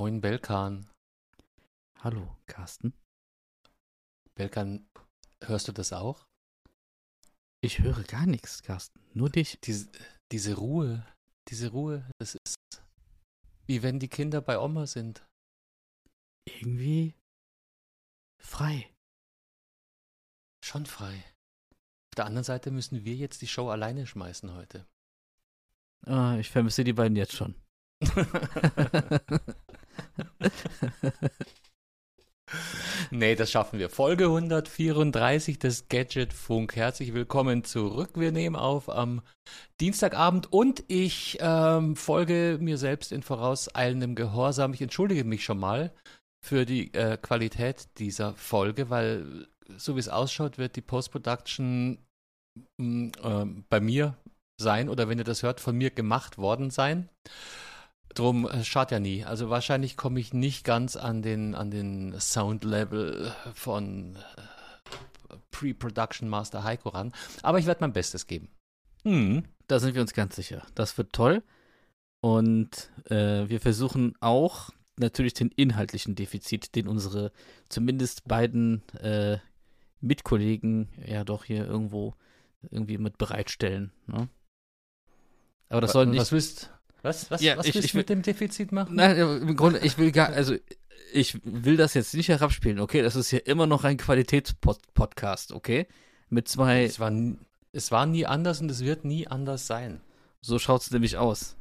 Moin Belkan. Hallo, Carsten. Belkan, hörst du das auch? Ich höre gar nichts, Carsten. Nur dich. Diese, diese Ruhe, diese Ruhe, das ist wie wenn die Kinder bei Oma sind. Irgendwie frei. Schon frei. Auf der anderen Seite müssen wir jetzt die Show alleine schmeißen heute. Ah, ich vermisse die beiden jetzt schon. nee, das schaffen wir. Folge 134 des Gadget Funk. Herzlich willkommen zurück. Wir nehmen auf am Dienstagabend und ich ähm, folge mir selbst in vorauseilendem Gehorsam. Ich entschuldige mich schon mal für die äh, Qualität dieser Folge, weil so wie es ausschaut, wird die Post-Production äh, bei mir sein oder wenn ihr das hört, von mir gemacht worden sein. Drum äh, schadet ja nie. Also wahrscheinlich komme ich nicht ganz an den, an den Sound-Level von äh, Pre-Production Master Heiko ran. Aber ich werde mein Bestes geben. Hm. Da sind wir uns ganz sicher. Das wird toll. Und äh, wir versuchen auch natürlich den inhaltlichen Defizit, den unsere zumindest beiden äh, Mitkollegen ja doch hier irgendwo irgendwie mit bereitstellen. Ne? Aber das soll nicht. Was willst, was, was, ja, was ich, willst du mit dem Defizit machen? Nein, im Grunde, ich will gar, also ich will das jetzt nicht herabspielen, okay? Das ist hier immer noch ein Qualitätspodcast, okay? Mit zwei. Es war, es war nie anders und es wird nie anders sein. So schaut es nämlich aus.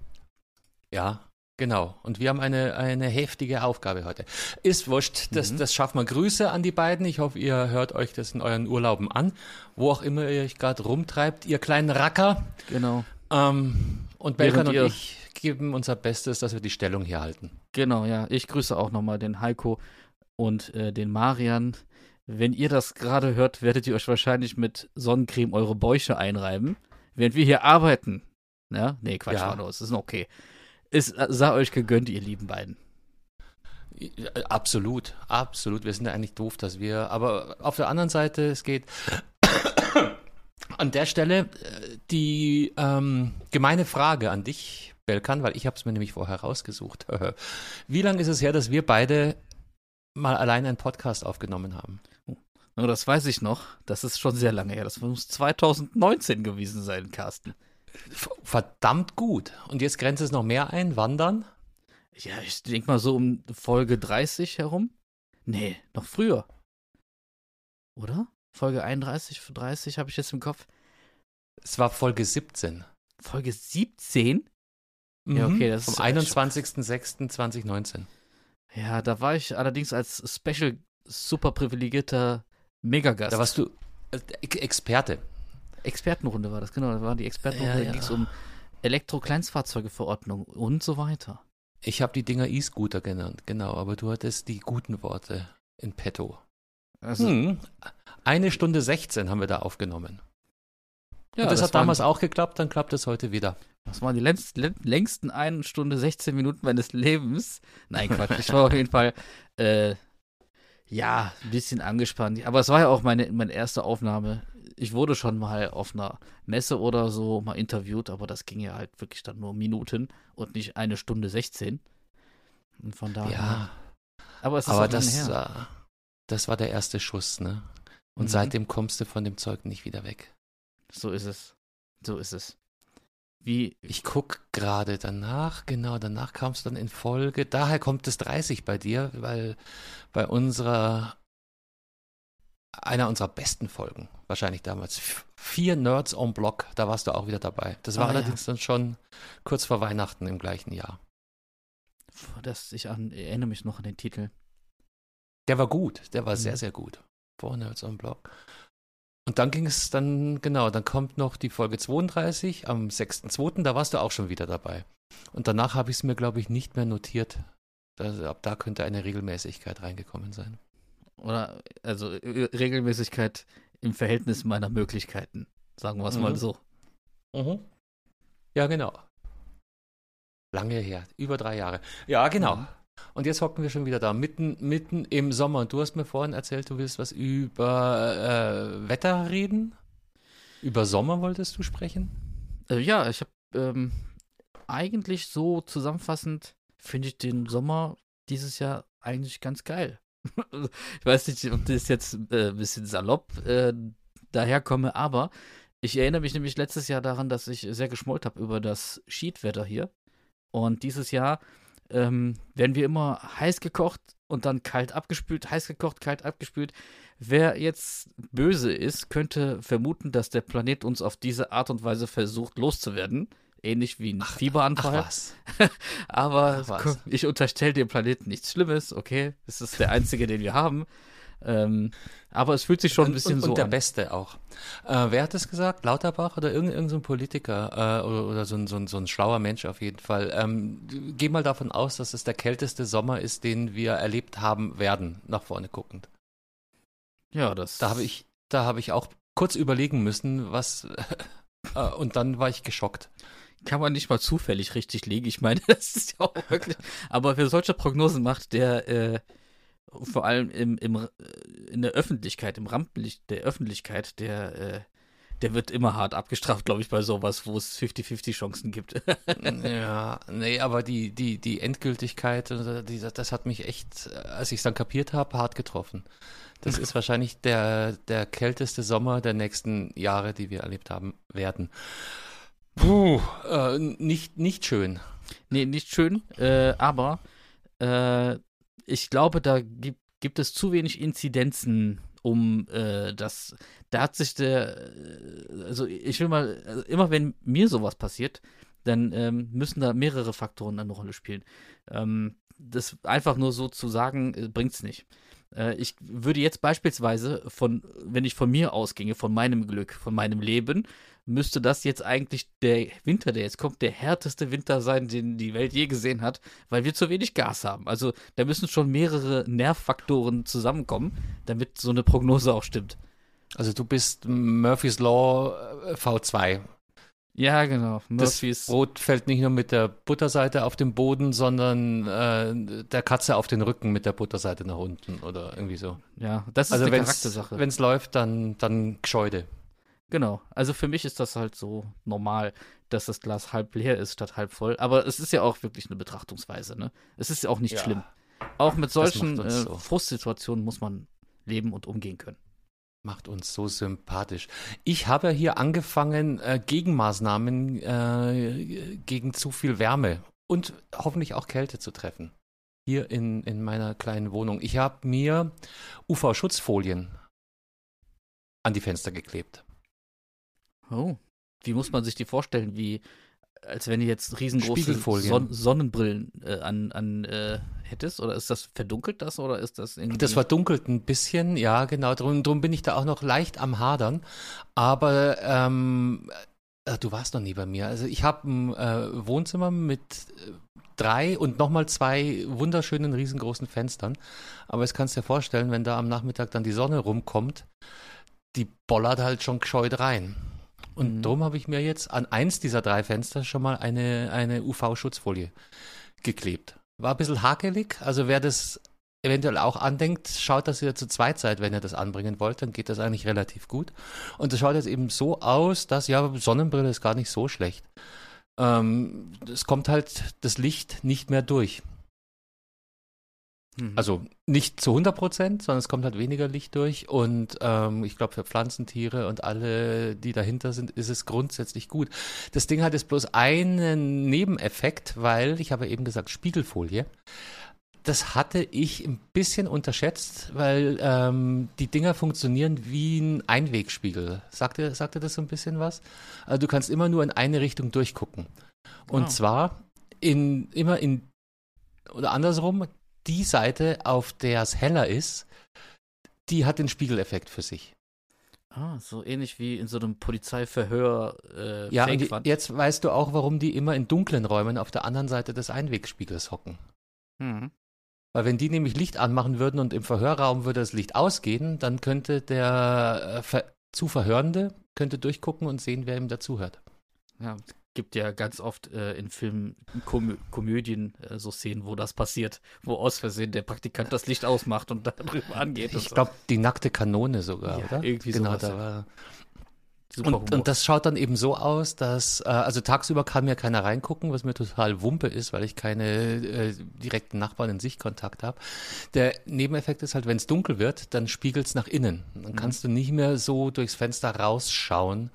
Ja, genau. Und wir haben eine, eine heftige Aufgabe heute. Ist wurscht, das, mhm. das schaffen wir. Grüße an die beiden. Ich hoffe, ihr hört euch das in euren Urlauben an. Wo auch immer ihr euch gerade rumtreibt, ihr kleinen Racker. Genau. Ähm, und Belkan und ich geben unser Bestes, dass wir die Stellung hier halten. Genau, ja. Ich grüße auch nochmal den Heiko und äh, den Marian. Wenn ihr das gerade hört, werdet ihr euch wahrscheinlich mit Sonnencreme eure Bäuche einreiben, während wir hier arbeiten. Ja? Nee, Quatsch, ja. das ist okay. Es äh, sei euch gegönnt, ihr lieben beiden. Absolut, absolut. Wir sind ja eigentlich doof, dass wir, aber auf der anderen Seite, es geht an der Stelle äh, die ähm, gemeine Frage an dich, Belkan, weil ich habe es mir nämlich vorher rausgesucht. Wie lange ist es her, dass wir beide mal allein einen Podcast aufgenommen haben? Oh, das weiß ich noch. Das ist schon sehr lange her. Das muss 2019 gewesen sein, Carsten. Verdammt gut. Und jetzt grenzt es noch mehr ein. Wann dann? Ja, ich denke mal so um Folge 30 herum. Nee, noch früher. Oder? Folge 31, 30 habe ich jetzt im Kopf. Es war Folge 17. Folge 17? Mhm. Ja, okay, das Vom 21.06.2019. Ja, da war ich allerdings als Special super privilegierter Megagast. Da warst du äh, Experte. Expertenrunde war das, genau. Da war die Expertenrunde, ja, ja. da ging es um Elektro-Kleinstfahrzeugeverordnung und so weiter. Ich habe die Dinger E-Scooter genannt, genau, aber du hattest die guten Worte in petto. Also, hm. Eine Stunde 16 haben wir da aufgenommen. Ja, und das, das hat damals auch geklappt, dann klappt es heute wieder. Das waren die längst, längsten 1 Stunde 16 Minuten meines Lebens. Nein, Quatsch. Ich war auf jeden Fall, äh, ja, ein bisschen angespannt. Aber es war ja auch meine, meine erste Aufnahme. Ich wurde schon mal auf einer Messe oder so mal interviewt, aber das ging ja halt wirklich dann nur Minuten und nicht eine Stunde 16. Und von daher. Ja. Aber es ist aber das, her. das war der erste Schuss, ne? Und mhm. seitdem kommst du von dem Zeug nicht wieder weg. So ist es. So ist es. Wie, ich guck gerade danach, genau, danach kam es dann in Folge. Daher kommt es 30 bei dir, weil bei unserer, einer unserer besten Folgen, wahrscheinlich damals, vier Nerds on Block, da warst du auch wieder dabei. Das war ah, allerdings ja. dann schon kurz vor Weihnachten im gleichen Jahr. Das, ich an, erinnere mich noch an den Titel. Der war gut, der war mhm. sehr, sehr gut. Four Nerds on Block. Und dann ging es dann, genau, dann kommt noch die Folge 32 am 6.2., da warst du auch schon wieder dabei. Und danach habe ich es mir, glaube ich, nicht mehr notiert. Das, ab da könnte eine Regelmäßigkeit reingekommen sein. Oder, also Regelmäßigkeit im Verhältnis meiner Möglichkeiten, sagen wir es mhm. mal so. Mhm. Ja, genau. Lange her, über drei Jahre. Ja, genau. Mhm. Und jetzt hocken wir schon wieder da, mitten, mitten im Sommer. Und du hast mir vorhin erzählt, du willst was über äh, Wetter reden? Über Sommer wolltest du sprechen? Äh, ja, ich habe ähm, eigentlich so zusammenfassend, finde ich den Sommer dieses Jahr eigentlich ganz geil. ich weiß nicht, ob das jetzt äh, ein bisschen salopp äh, daherkomme, aber ich erinnere mich nämlich letztes Jahr daran, dass ich sehr geschmollt habe über das Sheetwetter hier. Und dieses Jahr ähm, werden wir immer heiß gekocht und dann kalt abgespült, heiß gekocht, kalt abgespült. Wer jetzt böse ist, könnte vermuten, dass der Planet uns auf diese Art und Weise versucht loszuwerden. Ähnlich wie ein ach, Fieberanfall. Ach was. Aber ach was. ich unterstelle dem Planeten nichts Schlimmes, okay? Es ist der einzige, den wir haben. Ähm, aber es fühlt sich schon ein bisschen und, so und der an. Beste auch. Äh, wer hat das gesagt? Lauterbach oder irgendein, irgendein so Politiker äh, oder, oder so, ein, so, ein, so ein schlauer Mensch auf jeden Fall. Ähm, geh mal davon aus, dass es der kälteste Sommer ist, den wir erlebt haben werden, nach vorne guckend. Ja, das. Da habe ich, da habe ich auch kurz überlegen müssen, was. äh, und dann war ich geschockt kann man nicht mal zufällig richtig liegen. Ich meine, das ist ja auch wirklich. Aber wer solche Prognosen macht, der äh, vor allem im, im, äh, in der Öffentlichkeit, im Rampenlicht der Öffentlichkeit, der, äh, der wird immer hart abgestraft, glaube ich, bei sowas, wo es 50-50 Chancen gibt. ja, nee, aber die, die, die Endgültigkeit, äh, die, das hat mich echt, als ich es dann kapiert habe, hart getroffen. Das ist wahrscheinlich der, der kälteste Sommer der nächsten Jahre, die wir erlebt haben werden. Puh, äh, nicht, nicht schön. Nee, nicht schön, äh, aber äh, ich glaube, da gibt, gibt es zu wenig Inzidenzen, um äh, das. Da hat sich der. Äh, also, ich will mal, also immer wenn mir sowas passiert, dann ähm, müssen da mehrere Faktoren eine Rolle spielen. Ähm, das einfach nur so zu sagen, äh, bringt es nicht. Äh, ich würde jetzt beispielsweise von, wenn ich von mir ausginge, von meinem Glück, von meinem Leben, müsste das jetzt eigentlich der Winter, der jetzt kommt, der härteste Winter sein, den die Welt je gesehen hat, weil wir zu wenig Gas haben. Also da müssen schon mehrere Nervfaktoren zusammenkommen, damit so eine Prognose auch stimmt. Also du bist Murphy's Law äh, V2. Ja, genau. Murphys. Das Brot fällt nicht nur mit der Butterseite auf den Boden, sondern äh, der Katze auf den Rücken mit der Butterseite nach unten oder irgendwie so. Ja, das ist also eine Charaktersache. Wenn es läuft, dann, dann Gescheude. Genau. Also für mich ist das halt so normal, dass das Glas halb leer ist statt halb voll. Aber es ist ja auch wirklich eine Betrachtungsweise, ne? Es ist ja auch nicht ja. schlimm. Auch mit solchen äh, so. Frustsituationen muss man leben und umgehen können. Macht uns so sympathisch. Ich habe hier angefangen, äh, Gegenmaßnahmen äh, gegen zu viel Wärme und hoffentlich auch Kälte zu treffen. Hier in, in meiner kleinen Wohnung. Ich habe mir UV-Schutzfolien an die Fenster geklebt. Oh. Wie muss man sich die vorstellen? Wie, als wenn du jetzt riesengroße Son Sonnenbrillen äh, an, an äh, hättest? Oder ist das, verdunkelt das oder ist das irgendwie. Das verdunkelt ein bisschen, ja, genau. Drum, drum bin ich da auch noch leicht am Hadern. Aber ähm, äh, du warst noch nie bei mir. Also ich habe ein äh, Wohnzimmer mit äh, drei und nochmal zwei wunderschönen riesengroßen Fenstern. Aber es kannst dir vorstellen, wenn da am Nachmittag dann die Sonne rumkommt, die bollert halt schon gescheut rein. Und mhm. darum habe ich mir jetzt an eins dieser drei Fenster schon mal eine, eine UV-Schutzfolie geklebt. War ein bisschen hakelig, also wer das eventuell auch andenkt, schaut, dass ihr zu zweit seid, wenn ihr das anbringen wollt, dann geht das eigentlich relativ gut. Und das schaut jetzt eben so aus, dass, ja, Sonnenbrille ist gar nicht so schlecht. Ähm, es kommt halt das Licht nicht mehr durch. Mhm. Also nicht zu 100 Prozent, sondern es kommt halt weniger Licht durch. Und ähm, ich glaube, für Pflanzentiere und alle, die dahinter sind, ist es grundsätzlich gut. Das Ding hat jetzt bloß einen Nebeneffekt, weil, ich habe eben gesagt, Spiegelfolie. Das hatte ich ein bisschen unterschätzt, weil ähm, die Dinger funktionieren wie ein Einwegspiegel. Sagt dir, sagt dir das so ein bisschen was? Also du kannst immer nur in eine Richtung durchgucken. Und oh. zwar in, immer in oder andersrum, die Seite, auf der es heller ist, die hat den Spiegeleffekt für sich. Ah, so ähnlich wie in so einem Polizeiverhör. Äh, ja, die, jetzt weißt du auch, warum die immer in dunklen Räumen auf der anderen Seite des Einwegspiegels hocken. Mhm. Weil wenn die nämlich Licht anmachen würden und im Verhörraum würde das Licht ausgehen, dann könnte der äh, ver zu Verhörende könnte durchgucken und sehen, wer ihm dazuhört. Ja, gibt ja ganz oft äh, in Filmen, Komö Komödien äh, so Szenen, wo das passiert, wo aus Versehen der Praktikant das Licht ausmacht und da drüber angeht. Ich glaube, die nackte Kanone sogar, ja, oder? Irgendwie genau, sowas, da war. Und, und, das schaut dann eben so aus, dass, äh, also tagsüber kann mir keiner reingucken, was mir total Wumpe ist, weil ich keine äh, direkten Nachbarn in Sichtkontakt habe. Der Nebeneffekt ist halt, wenn es dunkel wird, dann spiegelt es nach innen. Dann mhm. kannst du nicht mehr so durchs Fenster rausschauen,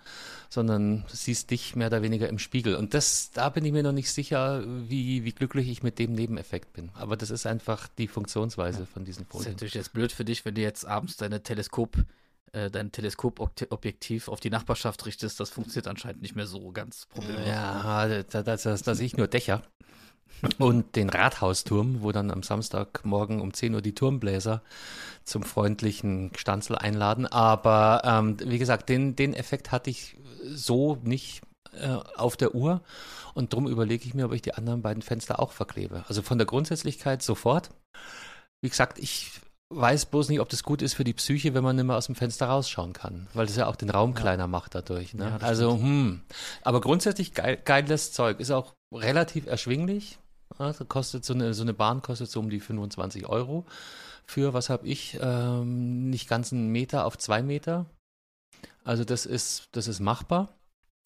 sondern siehst dich mehr oder weniger im Spiegel. Und das, da bin ich mir noch nicht sicher, wie, wie glücklich ich mit dem Nebeneffekt bin. Aber das ist einfach die Funktionsweise ja. von diesen Folien. Das ist natürlich jetzt blöd für dich, wenn du jetzt abends deine Teleskop äh, dein Teleskopobjektiv auf die Nachbarschaft richtest, das funktioniert anscheinend nicht mehr so ganz problemlos. Ja, da, sehe ich nur Dächer. Und den Rathausturm, wo dann am Samstagmorgen um 10 Uhr die Turmbläser zum freundlichen Stanzel einladen. Aber ähm, wie gesagt, den, den Effekt hatte ich so nicht äh, auf der Uhr. Und darum überlege ich mir, ob ich die anderen beiden Fenster auch verklebe. Also von der Grundsätzlichkeit sofort. Wie gesagt, ich weiß bloß nicht, ob das gut ist für die Psyche, wenn man nicht mehr aus dem Fenster rausschauen kann, weil das ja auch den Raum ja. kleiner macht dadurch. Ne? Ja, also, hm. Aber grundsätzlich geil, geiles Zeug. Ist auch relativ erschwinglich. Also kostet so eine, so eine Bahn kostet so um die 25 Euro. Für, was habe ich, ähm, nicht ganz einen Meter auf zwei Meter. Also das ist, das ist machbar.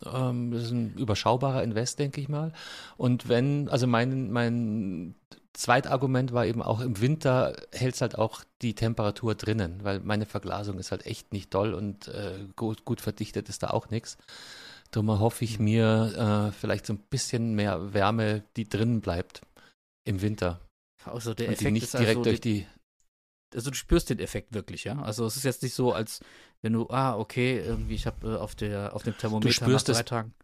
Ähm, das ist ein überschaubarer Invest, denke ich mal. Und wenn, also mein, mein Zweitargument war eben auch im Winter hält es halt auch die Temperatur drinnen, weil meine Verglasung ist halt echt nicht doll und äh, gut, gut verdichtet ist da auch nichts. Darum hoffe ich mir äh, vielleicht so ein bisschen mehr Wärme, die drinnen bleibt im Winter. Also der und Effekt die nicht direkt also durch die. Also du spürst den Effekt wirklich, ja? Also es ist jetzt nicht so, als wenn du, ah, okay, irgendwie, ich habe äh, auf, auf dem Thermometer nach drei Tagen.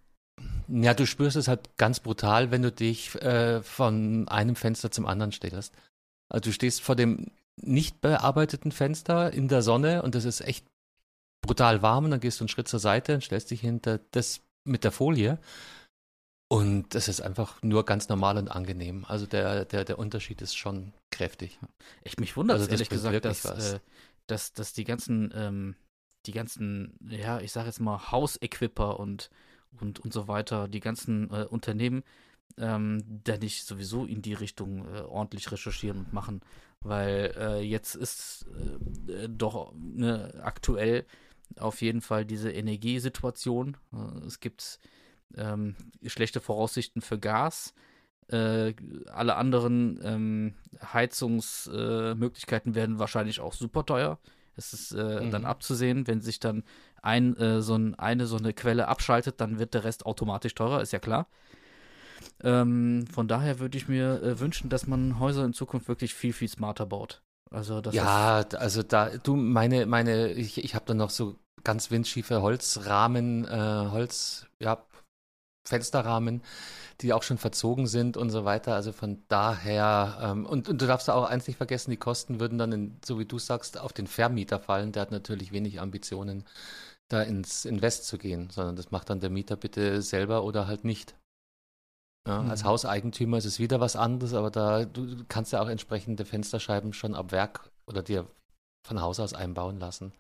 Ja, du spürst es halt ganz brutal, wenn du dich äh, von einem Fenster zum anderen stellst. Also du stehst vor dem nicht bearbeiteten Fenster in der Sonne und es ist echt brutal warm und dann gehst du einen Schritt zur Seite und stellst dich hinter das mit der Folie und es ist einfach nur ganz normal und angenehm. Also der, der, der Unterschied ist schon kräftig. Ich mich wundert also ehrlich gesagt, dass, äh, dass, dass die ganzen, ähm, die ganzen, ja, ich sag jetzt mal Hausequipper und und, und so weiter, die ganzen äh, Unternehmen, ähm, da nicht sowieso in die Richtung äh, ordentlich recherchieren und machen. Weil äh, jetzt ist äh, doch ne, aktuell auf jeden Fall diese Energiesituation. Äh, es gibt ähm, schlechte Voraussichten für Gas. Äh, alle anderen ähm, Heizungsmöglichkeiten werden wahrscheinlich auch super teuer. Es ist mhm. dann abzusehen, wenn sich dann ein, äh, so ein, eine so eine Quelle abschaltet, dann wird der Rest automatisch teurer, ist ja klar. Ähm, von daher würde ich mir äh, wünschen, dass man Häuser in Zukunft wirklich viel, viel smarter baut. Also das ja, also da, du, meine, meine, ich, ich habe da noch so ganz windschiefe Holzrahmen, äh, Holz, ja, Fensterrahmen, die auch schon verzogen sind und so weiter. Also von daher, ähm, und, und, du darfst auch eins nicht vergessen, die Kosten würden dann, in, so wie du sagst, auf den Vermieter fallen. Der hat natürlich wenig Ambitionen, da ins Invest zu gehen, sondern das macht dann der Mieter bitte selber oder halt nicht. Ja, mhm. Als Hauseigentümer ist es wieder was anderes, aber da du kannst ja auch entsprechende Fensterscheiben schon ab Werk oder dir von Haus aus einbauen lassen.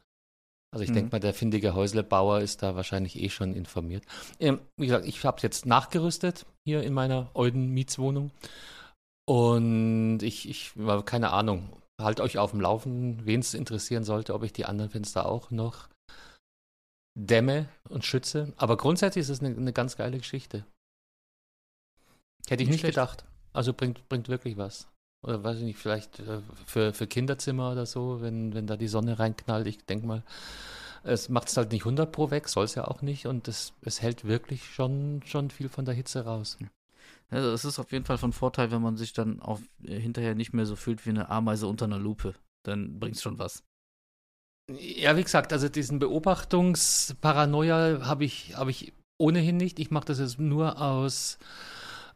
Also ich mhm. denke mal, der findige Häuslebauer ist da wahrscheinlich eh schon informiert. Ähm, wie gesagt, ich habe es jetzt nachgerüstet hier in meiner Euden Mietswohnung. Und ich, ich keine Ahnung, halt euch auf dem Laufenden, wen es interessieren sollte, ob ich die anderen Fenster auch noch dämme und schütze. Aber grundsätzlich ist es eine, eine ganz geile Geschichte. Hätte ich nicht, nicht gedacht. Also bringt, bringt wirklich was. Oder weiß ich nicht, vielleicht äh, für, für Kinderzimmer oder so, wenn, wenn da die Sonne reinknallt. Ich denke mal, es macht es halt nicht 100 pro weg, soll es ja auch nicht. Und es, es hält wirklich schon, schon viel von der Hitze raus. Also es ist auf jeden Fall von Vorteil, wenn man sich dann auf, äh, hinterher nicht mehr so fühlt wie eine Ameise unter einer Lupe. Dann bringt es schon was. Ja, wie gesagt, also diesen Beobachtungsparanoia habe ich, hab ich ohnehin nicht. Ich mache das jetzt nur aus,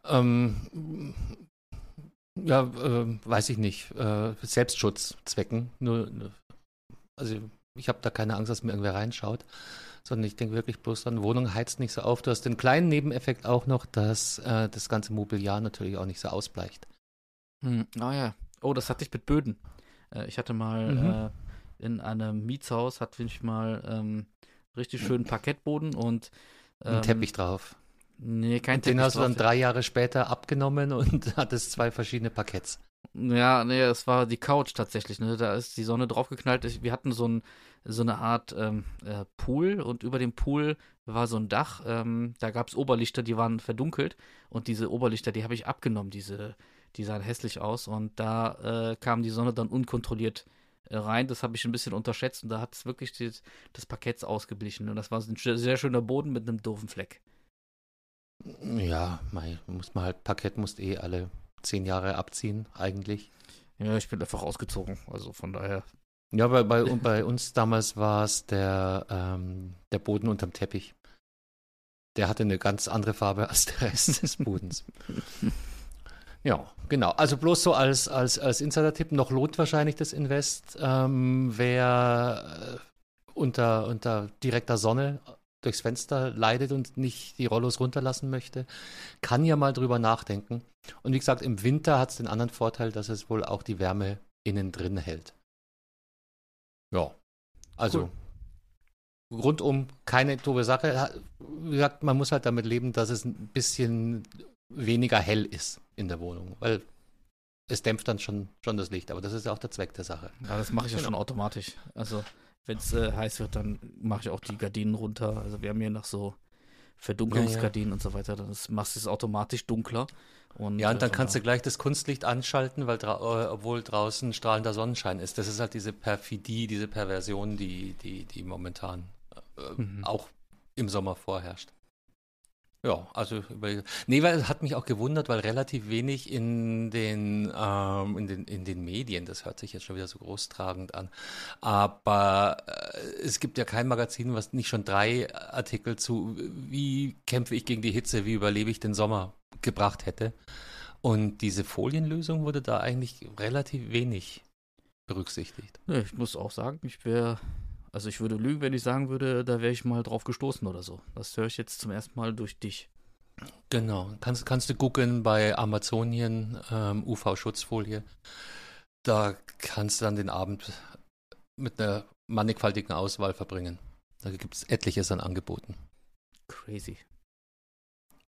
ähm, ja, äh, weiß ich nicht, äh, Selbstschutzzwecken. Nur, also ich habe da keine Angst, dass mir irgendwer reinschaut, sondern ich denke wirklich bloß an, Wohnung heizt nicht so auf. Du hast den kleinen Nebeneffekt auch noch, dass äh, das ganze Mobiliar natürlich auch nicht so ausbleicht. Hm, oh ja. Oh, das hatte ich mit Böden. Äh, ich hatte mal mhm äh, in einem Mietshaus hatte ich mal ähm, richtig schönen Parkettboden und ähm, ein Teppich drauf. Nee, kein und Teppich. Den hast du dann drei Jahre später abgenommen und hattest zwei verschiedene Parketts. Ja, nee, es war die Couch tatsächlich. Ne? Da ist die Sonne draufgeknallt. Wir hatten so, ein, so eine Art ähm, äh, Pool und über dem Pool war so ein Dach. Ähm, da gab es Oberlichter, die waren verdunkelt. Und diese Oberlichter, die habe ich abgenommen. Diese, die sahen hässlich aus. Und da äh, kam die Sonne dann unkontrolliert äh, rein. Das habe ich ein bisschen unterschätzt. Und da hat es wirklich die, das Parkett ausgeblichen. Und das war ein sehr schöner Boden mit einem doofen Fleck. Ja, mei, muss man halt, Parkett musst eh alle zehn Jahre abziehen, eigentlich. Ja, ich bin einfach ausgezogen, also von daher. Ja, bei, bei, bei uns damals war es der, ähm, der Boden unterm Teppich. Der hatte eine ganz andere Farbe als der Rest des Bodens. Ja, genau. Also bloß so als, als, als Insider-Tipp, noch lohnt wahrscheinlich das Invest, ähm, wer äh, unter, unter direkter Sonne durchs Fenster leidet und nicht die Rollos runterlassen möchte, kann ja mal drüber nachdenken. Und wie gesagt, im Winter hat es den anderen Vorteil, dass es wohl auch die Wärme innen drin hält. Ja, also cool. rundum keine doofe Sache. Wie gesagt, man muss halt damit leben, dass es ein bisschen weniger hell ist in der Wohnung, weil es dämpft dann schon, schon das Licht. Aber das ist ja auch der Zweck der Sache. Ja, das mache ich ja genau. schon automatisch. Also wenn es äh, heiß wird, dann mache ich auch die Gardinen runter. Also wir haben hier noch so Verdunkelungsgardinen ja, ja. und so weiter. Dann machst du es automatisch dunkler. Und, ja, und dann äh, kannst du gleich das Kunstlicht anschalten, weil dra äh, obwohl draußen strahlender Sonnenschein ist. Das ist halt diese Perfidie, diese Perversion, die, die, die momentan äh, mhm. auch im Sommer vorherrscht. Ja, also über, nee, weil es hat mich auch gewundert, weil relativ wenig in den, ähm, in den, in den Medien, das hört sich jetzt schon wieder so großtragend an, aber äh, es gibt ja kein Magazin, was nicht schon drei Artikel zu, wie kämpfe ich gegen die Hitze, wie überlebe ich den Sommer gebracht hätte. Und diese Folienlösung wurde da eigentlich relativ wenig berücksichtigt. Ich muss auch sagen, ich wäre also ich würde lügen, wenn ich sagen würde, da wäre ich mal drauf gestoßen oder so. Das höre ich jetzt zum ersten Mal durch dich. Genau. Kannst, kannst du gucken bei Amazonien ähm, UV-Schutzfolie. Da kannst du dann den Abend mit einer mannigfaltigen Auswahl verbringen. Da gibt es etliches an Angeboten. Crazy.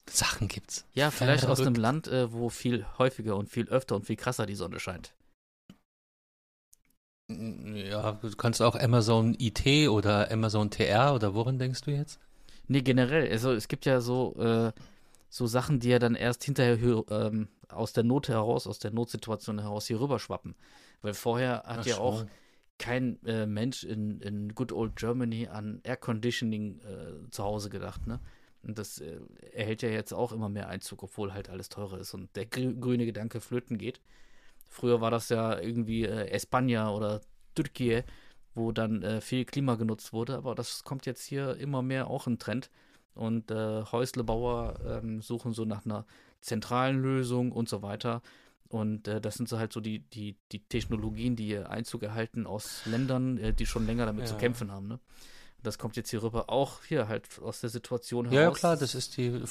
Sachen gibt's. Ja, vielleicht Verrückt. aus einem Land, äh, wo viel häufiger und viel öfter und viel krasser die Sonne scheint. Ja, du kannst auch Amazon IT oder Amazon TR oder woran denkst du jetzt? Nee, generell. Also es gibt ja so, äh, so Sachen, die ja dann erst hinterher ähm, aus der Not heraus, aus der Notsituation heraus hier rüberschwappen. Weil vorher hat Ach, ja schon. auch kein äh, Mensch in, in Good Old Germany an Air Conditioning äh, zu Hause gedacht, ne? Und das äh, erhält ja jetzt auch immer mehr Einzug, obwohl halt alles teurer ist und der grüne Gedanke flöten geht. Früher war das ja irgendwie äh, Espanja oder Türkei, wo dann äh, viel Klima genutzt wurde, aber das kommt jetzt hier immer mehr auch ein Trend. Und äh, Häuslebauer ähm, suchen so nach einer zentralen Lösung und so weiter. Und äh, das sind so halt so die, die, die Technologien, die Einzug erhalten aus Ländern, äh, die schon länger damit ja. zu kämpfen haben. Ne? Das kommt jetzt hier rüber, auch hier halt aus der Situation heraus. Ja, ja klar, das ist die.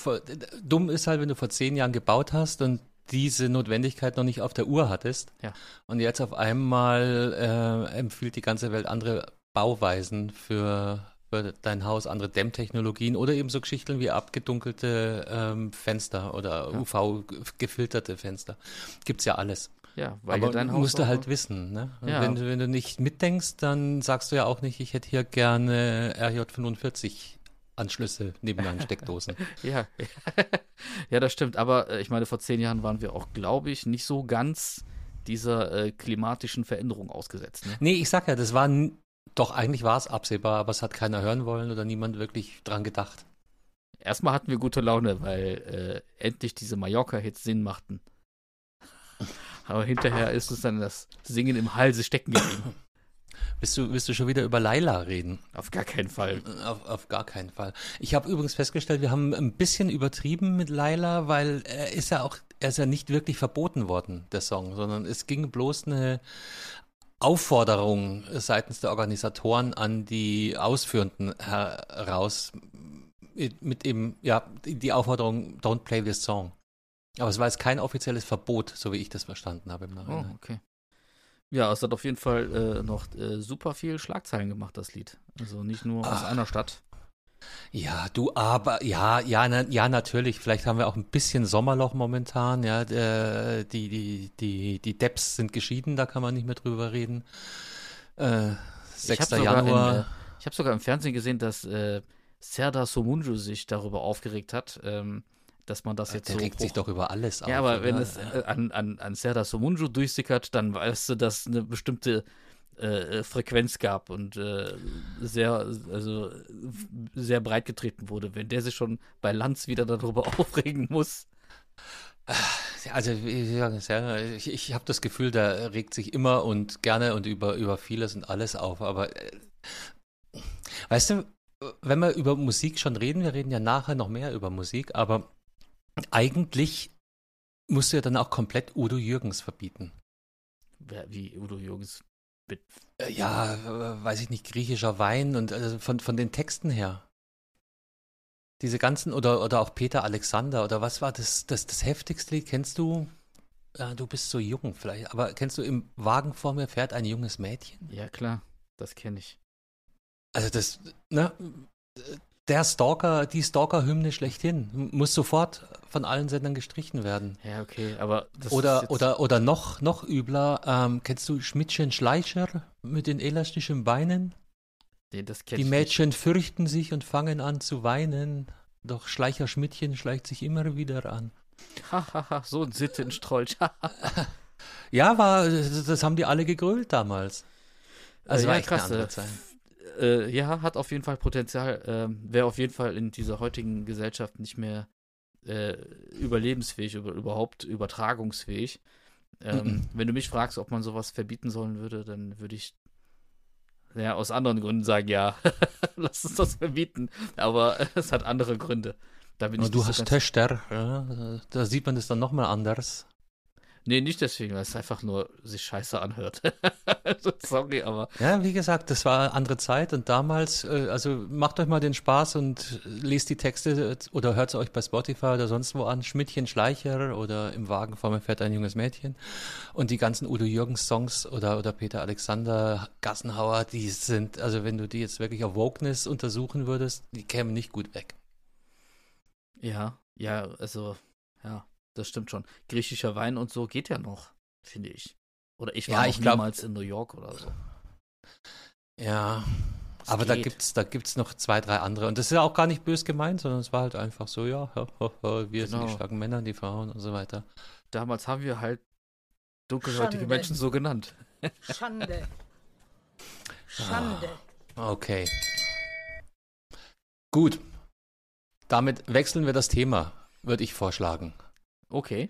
Dumm ist halt, wenn du vor zehn Jahren gebaut hast und diese Notwendigkeit noch nicht auf der Uhr hattest. Ja. Und jetzt auf einmal äh, empfiehlt die ganze Welt andere Bauweisen für, für dein Haus, andere Dämmtechnologien oder eben so Geschichten wie abgedunkelte ähm, Fenster oder ja. UV-gefilterte Fenster. Gibt's ja alles. Ja, weil Aber dein Haus musst du halt wissen, ne? Ja. Wenn, wenn du nicht mitdenkst, dann sagst du ja auch nicht, ich hätte hier gerne RJ45 Anschlüsse neben deinen Steckdosen. ja, ja, das stimmt. Aber äh, ich meine, vor zehn Jahren waren wir auch, glaube ich, nicht so ganz dieser äh, klimatischen Veränderung ausgesetzt. Ne? Nee, ich sag ja, das war doch eigentlich war es absehbar, aber es hat keiner hören wollen oder niemand wirklich dran gedacht. Erstmal hatten wir gute Laune, weil äh, endlich diese Mallorca-Hits Sinn machten. Aber hinterher ist uns dann das Singen im Halse stecken geblieben. Willst du, willst du schon wieder über Laila reden? Auf gar keinen Fall. Auf, auf gar keinen Fall. Ich habe übrigens festgestellt, wir haben ein bisschen übertrieben mit Laila, weil er ist ja auch, er ist ja nicht wirklich verboten worden, der Song, sondern es ging bloß eine Aufforderung seitens der Organisatoren an die Ausführenden heraus mit eben, ja, die Aufforderung, don't play this song. Aber es war jetzt kein offizielles Verbot, so wie ich das verstanden habe im Nachhinein. Oh, okay. Ja, es hat auf jeden Fall äh, noch äh, super viel Schlagzeilen gemacht, das Lied. Also nicht nur Ach. aus einer Stadt. Ja, du, aber, ja, ja, na, ja, natürlich. Vielleicht haben wir auch ein bisschen Sommerloch momentan. Ja, äh, die, die, die, die Depps sind geschieden, da kann man nicht mehr drüber reden. Äh, 6. Ich Januar. In, äh, ich habe sogar im Fernsehen gesehen, dass äh, Serdar Somunju sich darüber aufgeregt hat, ähm, dass man das jetzt Der so. regt sich hoch- doch über alles auf. Ja, aber wenn oder? es äh, an, an, an Serdar Somunju durchsickert, dann weißt du, dass eine bestimmte äh, Frequenz gab und äh, sehr, also äh, sehr breit getreten wurde. Wenn der sich schon bei Lanz wieder darüber aufregen muss. Also es, ich, ich habe das Gefühl, der regt sich immer und gerne und über, über vieles und alles auf. Aber äh, weißt du, wenn wir über Musik schon reden, wir reden ja nachher noch mehr über Musik, aber eigentlich musst du ja dann auch komplett Udo Jürgens verbieten. Wie Udo Jürgens. Äh, Ja, weiß ich nicht, griechischer Wein und also von, von den Texten her. Diese ganzen, oder, oder auch Peter Alexander, oder was war das, das, das heftigste Lied? Kennst du? Ja, du bist so jung vielleicht, aber kennst du im Wagen vor mir fährt ein junges Mädchen? Ja, klar, das kenne ich. Also das, ne, der Stalker, die Stalker-Hymne schlechthin, muss sofort von allen Sendern gestrichen werden. Ja, okay, aber das Oder, oder, oder noch, noch übler, ähm, kennst du Schmidtchen Schleicher mit den elastischen Beinen? Nee, das Die Mädchen fürchten sich und fangen an zu weinen, doch Schleicher Schmidtchen schleicht sich immer wieder an. nicht. Hahaha, so ein Sittenstrolch. Ja, war, das haben die alle gegrölt damals. Also Äh, war ja, echt krass, äh, ja, hat auf jeden Fall Potenzial. Ähm, Wäre auf jeden Fall in dieser heutigen Gesellschaft nicht mehr äh, überlebensfähig, über, überhaupt übertragungsfähig. Ähm. Wenn du mich fragst, ob man sowas verbieten sollen würde, dann würde ich ja, aus anderen Gründen sagen, ja, lass uns das verbieten. Aber es hat andere Gründe. Da bin ich Aber du nicht so hast Töchter, ja, da sieht man das dann nochmal anders. Nee, nicht deswegen, weil es einfach nur sich scheiße anhört. Also, Sorry, aber Ja, wie gesagt, das war eine andere Zeit und damals, äh, also macht euch mal den Spaß und lest die Texte äh, oder hört sie euch bei Spotify oder sonst wo an. Schmidtchen Schleicher oder im Wagen vor mir fährt ein junges Mädchen. Und die ganzen Udo Jürgens Songs oder, oder Peter Alexander, Gassenhauer, die sind, also wenn du die jetzt wirklich auf Wokeness untersuchen würdest, die kämen nicht gut weg. Ja, ja, also, ja, das stimmt schon. Griechischer Wein und so geht ja noch, finde ich. Oder ich war Ja, noch ich glaub- niemals in New York oder so. Ja, Es aber da geht. gibt's, da gibt's noch zwei, drei andere. Und das ist ja auch gar nicht bös gemeint, sondern es war halt einfach so, ja, wir sind die Genau. starken Männer, die Frauen und so weiter. Damals haben wir halt dunkelhäutige Schande. Menschen so genannt. Schande. Schande. Okay. Gut. Damit wechseln wir das Thema, würde ich vorschlagen. Okay.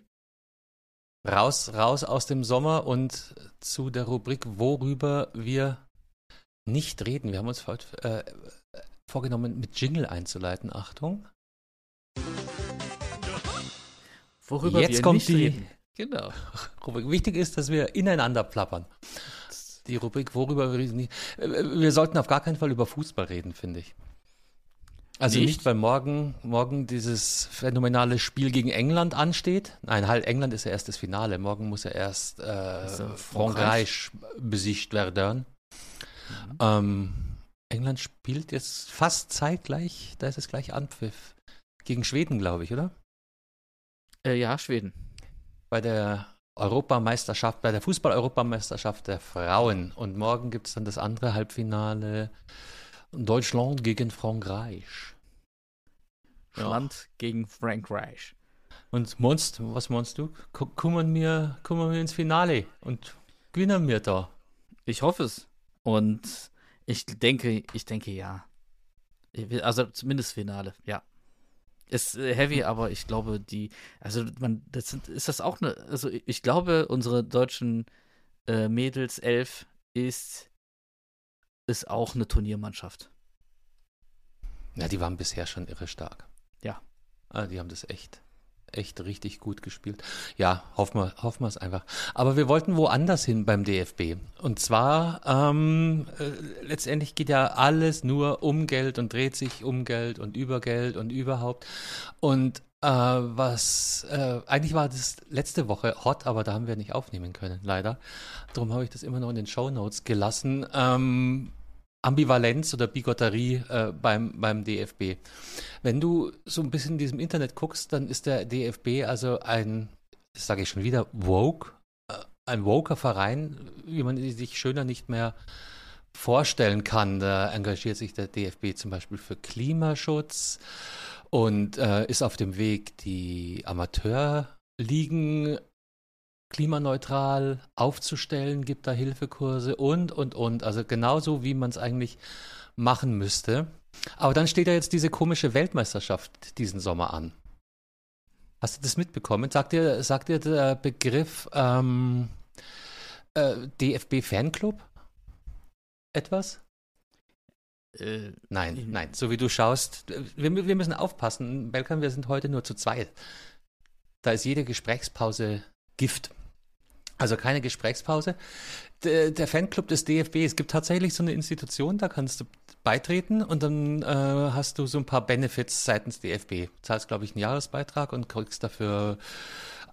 Raus, raus aus dem Sommer und zu der Rubrik, worüber wir nicht reden. Wir haben uns heute äh, vorgenommen, mit Jingle einzuleiten. Achtung. Worüber Jetzt wir kommt nicht die- reden. Genau. Rubrik. Wichtig ist, dass wir ineinander plappern. Die Rubrik, worüber wir reden. nicht- äh, Wir sollten auf gar keinen Fall über Fußball reden, finde ich. Also Nicht? nicht, weil morgen, morgen dieses phänomenale Spiel gegen England ansteht. Nein, halt, England ist ja erst das Finale. Morgen muss ja erst äh, Ist ja Frankreich besiegt werden. Mhm. Ähm, England spielt jetzt fast zeitgleich, da ist es gleich Anpfiff. Gegen Schweden, glaube ich, oder? Äh, ja, Schweden. bei der Europameisterschaft, bei der Fußball-Europameisterschaft der Frauen. Und morgen gibt es dann das andere Halbfinale Deutschland gegen Frankreich. Ja. Land gegen Frankreich. Und meinst, was meinst du? K- Kommen wir, kommen wir ins Finale und gewinnen wir da? Ich hoffe es. Und ich denke, ich denke ja. Also zumindest Finale, ja. Ist äh, heavy, aber ich glaube, die, also man, das sind, ist das auch eine, also ich glaube, unsere deutschen äh, Mädels elf ist, ist auch eine Turniermannschaft. Ja, die waren bisher schon irre stark. Ja. Ah, die haben das echt, echt richtig gut gespielt. Ja, hoffen wir, hoffen wir es einfach. Aber wir wollten woanders hin beim DFB. Und zwar, ähm, äh, letztendlich geht ja alles nur um Geld und dreht sich um Geld und über Geld und überhaupt. Und äh, was, äh, eigentlich war das letzte Woche hot, aber da haben wir nicht aufnehmen können, leider. Darum habe ich das immer noch in den Show Notes gelassen. Ähm, Ambivalenz oder Bigotterie äh, beim, beim DFB. Wenn du so ein bisschen in diesem Internet guckst, dann ist der DFB also ein, das sage ich schon wieder, woke, äh, ein woker Verein, wie man sich schöner nicht mehr vorstellen kann. Da engagiert sich der DFB zum Beispiel für Klimaschutz und äh, ist auf dem Weg, die Amateurligen klimaneutral aufzustellen, gibt da Hilfekurse und, und, und. Also genauso, wie man es eigentlich machen müsste. Aber dann steht ja jetzt diese komische Weltmeisterschaft diesen Sommer an. Hast du das mitbekommen? Sagt dir, sagt dir der Begriff ähm, äh, DFB Fanclub etwas? Äh, nein, nein. So wie du schaust, wir, wir müssen aufpassen. Belkan, wir sind heute nur zu zweit. Da ist jede Gesprächspause Gift. Also keine Gesprächspause. Der, der, Fanclub des DFB, es gibt tatsächlich so eine Institution, da kannst du beitreten und dann äh, hast du so ein paar Benefits seitens DFB. Du zahlst, glaube ich, einen Jahresbeitrag und kriegst dafür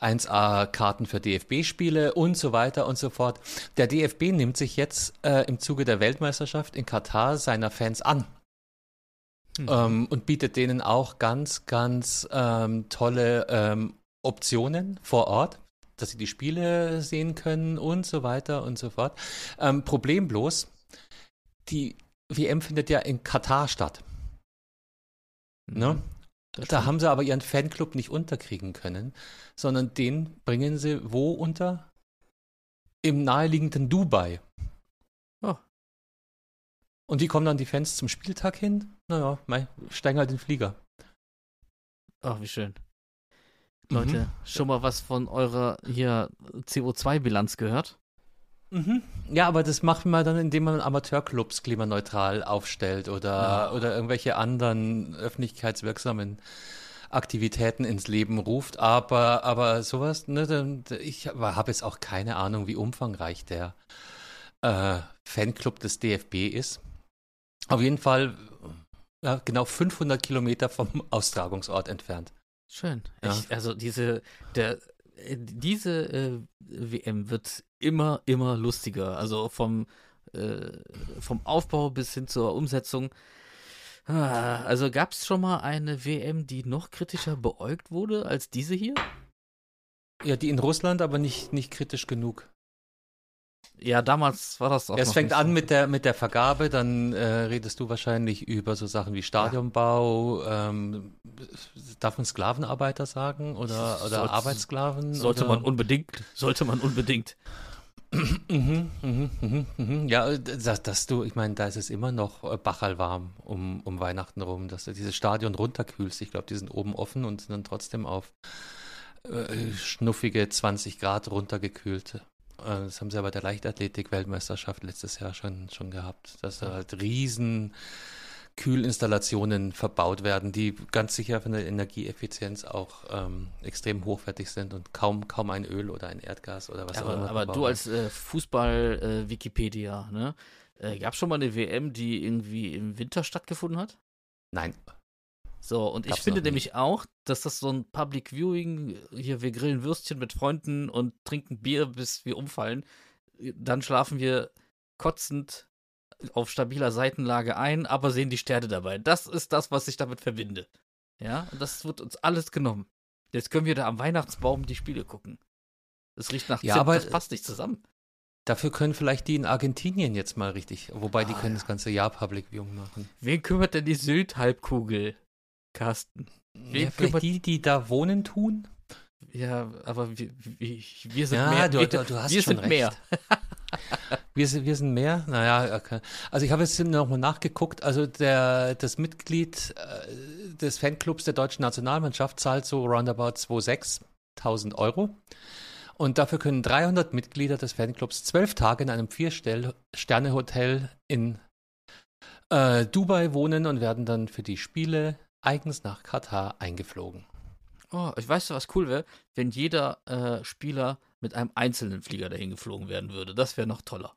1A-Karten für DFB-Spiele und so weiter und so fort. Der DFB nimmt sich jetzt äh, im Zuge der Weltmeisterschaft in Katar seiner Fans an. Mhm. Ähm, und bietet denen auch ganz, ganz ähm, tolle ähm, Optionen vor Ort dass sie die Spiele sehen können und so weiter und so fort. Ähm, Problem bloß, die WM findet ja in Katar statt. Mhm. Ne? Da haben sie aber ihren Fanclub nicht unterkriegen können, sondern den bringen sie wo unter? Im naheliegenden Dubai. Oh. Und wie kommen dann die Fans zum Spieltag hin? Naja, steigen halt den Flieger. Ach, wie schön. Leute, mhm. schon mal was von eurer hier CO2-Bilanz gehört? Mhm. Ja, aber das macht man dann, indem man Amateurclubs klimaneutral aufstellt oder, ja. oder irgendwelche anderen öffentlichkeitswirksamen Aktivitäten ins Leben ruft. Aber, aber sowas, ne, ich habe jetzt auch keine Ahnung, wie umfangreich der äh, Fanclub des DFB ist. Auf jeden Fall ja, genau 500 Kilometer vom Austragungsort entfernt. Schön. Ja. Ich, also diese, der, äh, diese äh, WM wird immer, immer lustiger. Also vom, äh, vom Aufbau bis hin zur Umsetzung. Ah, also gab es schon mal eine WM, die noch kritischer beäugt wurde als diese hier? Ja, die in Russland, aber nicht, nicht kritisch genug. Ja, damals war das auch. Es fängt an so. mit der, mit der Vergabe, dann äh, redest du wahrscheinlich über so Sachen wie Stadionbau. Ja. Ähm, darf man Sklavenarbeiter sagen oder, oder Soll, Arbeitssklaven? Sollte oder? man unbedingt. Sollte man unbedingt. Mhm, mhm, mhm, mhm. Ja, dass, dass du, ich meine, da ist es immer noch äh, bachalwarm um, um Weihnachten rum, dass du dieses Stadion runterkühlst. Ich glaube, die sind oben offen und sind dann trotzdem auf äh, schnuffige 20 Grad runtergekühlt. Äh, das haben sie aber der Leichtathletik-Weltmeisterschaft letztes Jahr schon, schon gehabt, dass da halt riesen Kühlinstallationen verbaut werden, die ganz sicher von der Energieeffizienz auch ähm, extrem hochwertig sind und kaum, kaum ein Öl oder ein Erdgas oder was aber, auch immer. Aber du als äh, Fußball-Wikipedia, äh, ne? Äh, Gab es schon mal eine WM, die irgendwie im Winter stattgefunden hat? Nein. So, und Gab's ich finde nämlich auch, dass das so ein Public Viewing, hier, wir grillen Würstchen mit Freunden und trinken Bier, bis wir umfallen. Dann schlafen wir kotzend auf stabiler Seitenlage ein, aber sehen die Sterne dabei. Das ist das, was ich damit verbinde. Ja, und das wird uns alles genommen. Jetzt können wir da am Weihnachtsbaum die Spiele gucken. Das riecht nach ja, Zimt, aber das passt nicht zusammen. Dafür können vielleicht die in Argentinien jetzt mal richtig, wobei ah, die können ja. das ganze Jahr Public Viewing machen. Wen kümmert denn die Südhalbkugel? Carsten. Ja, vielleicht die, die da wohnen, tun? Ja, aber wir, wir, sind ja, mehr. Du, du, du hast wir schon sind recht. mehr. wir, sind, wir sind mehr? Naja, okay. also ich habe jetzt nochmal nachgeguckt. Also der, das Mitglied äh, des Fanclubs der deutschen Nationalmannschaft zahlt so roundabout 2.600 Euro. Und dafür können 300 Mitglieder des Fanclubs zwölf Tage in einem Vier-Sterne-Hotel in äh, Dubai wohnen und werden dann für die Spiele eigens nach Katar eingeflogen. Oh, ich weiß, was cool wäre, wenn jeder äh, Spieler mit einem einzelnen Flieger dahin geflogen werden würde. Das wäre noch toller.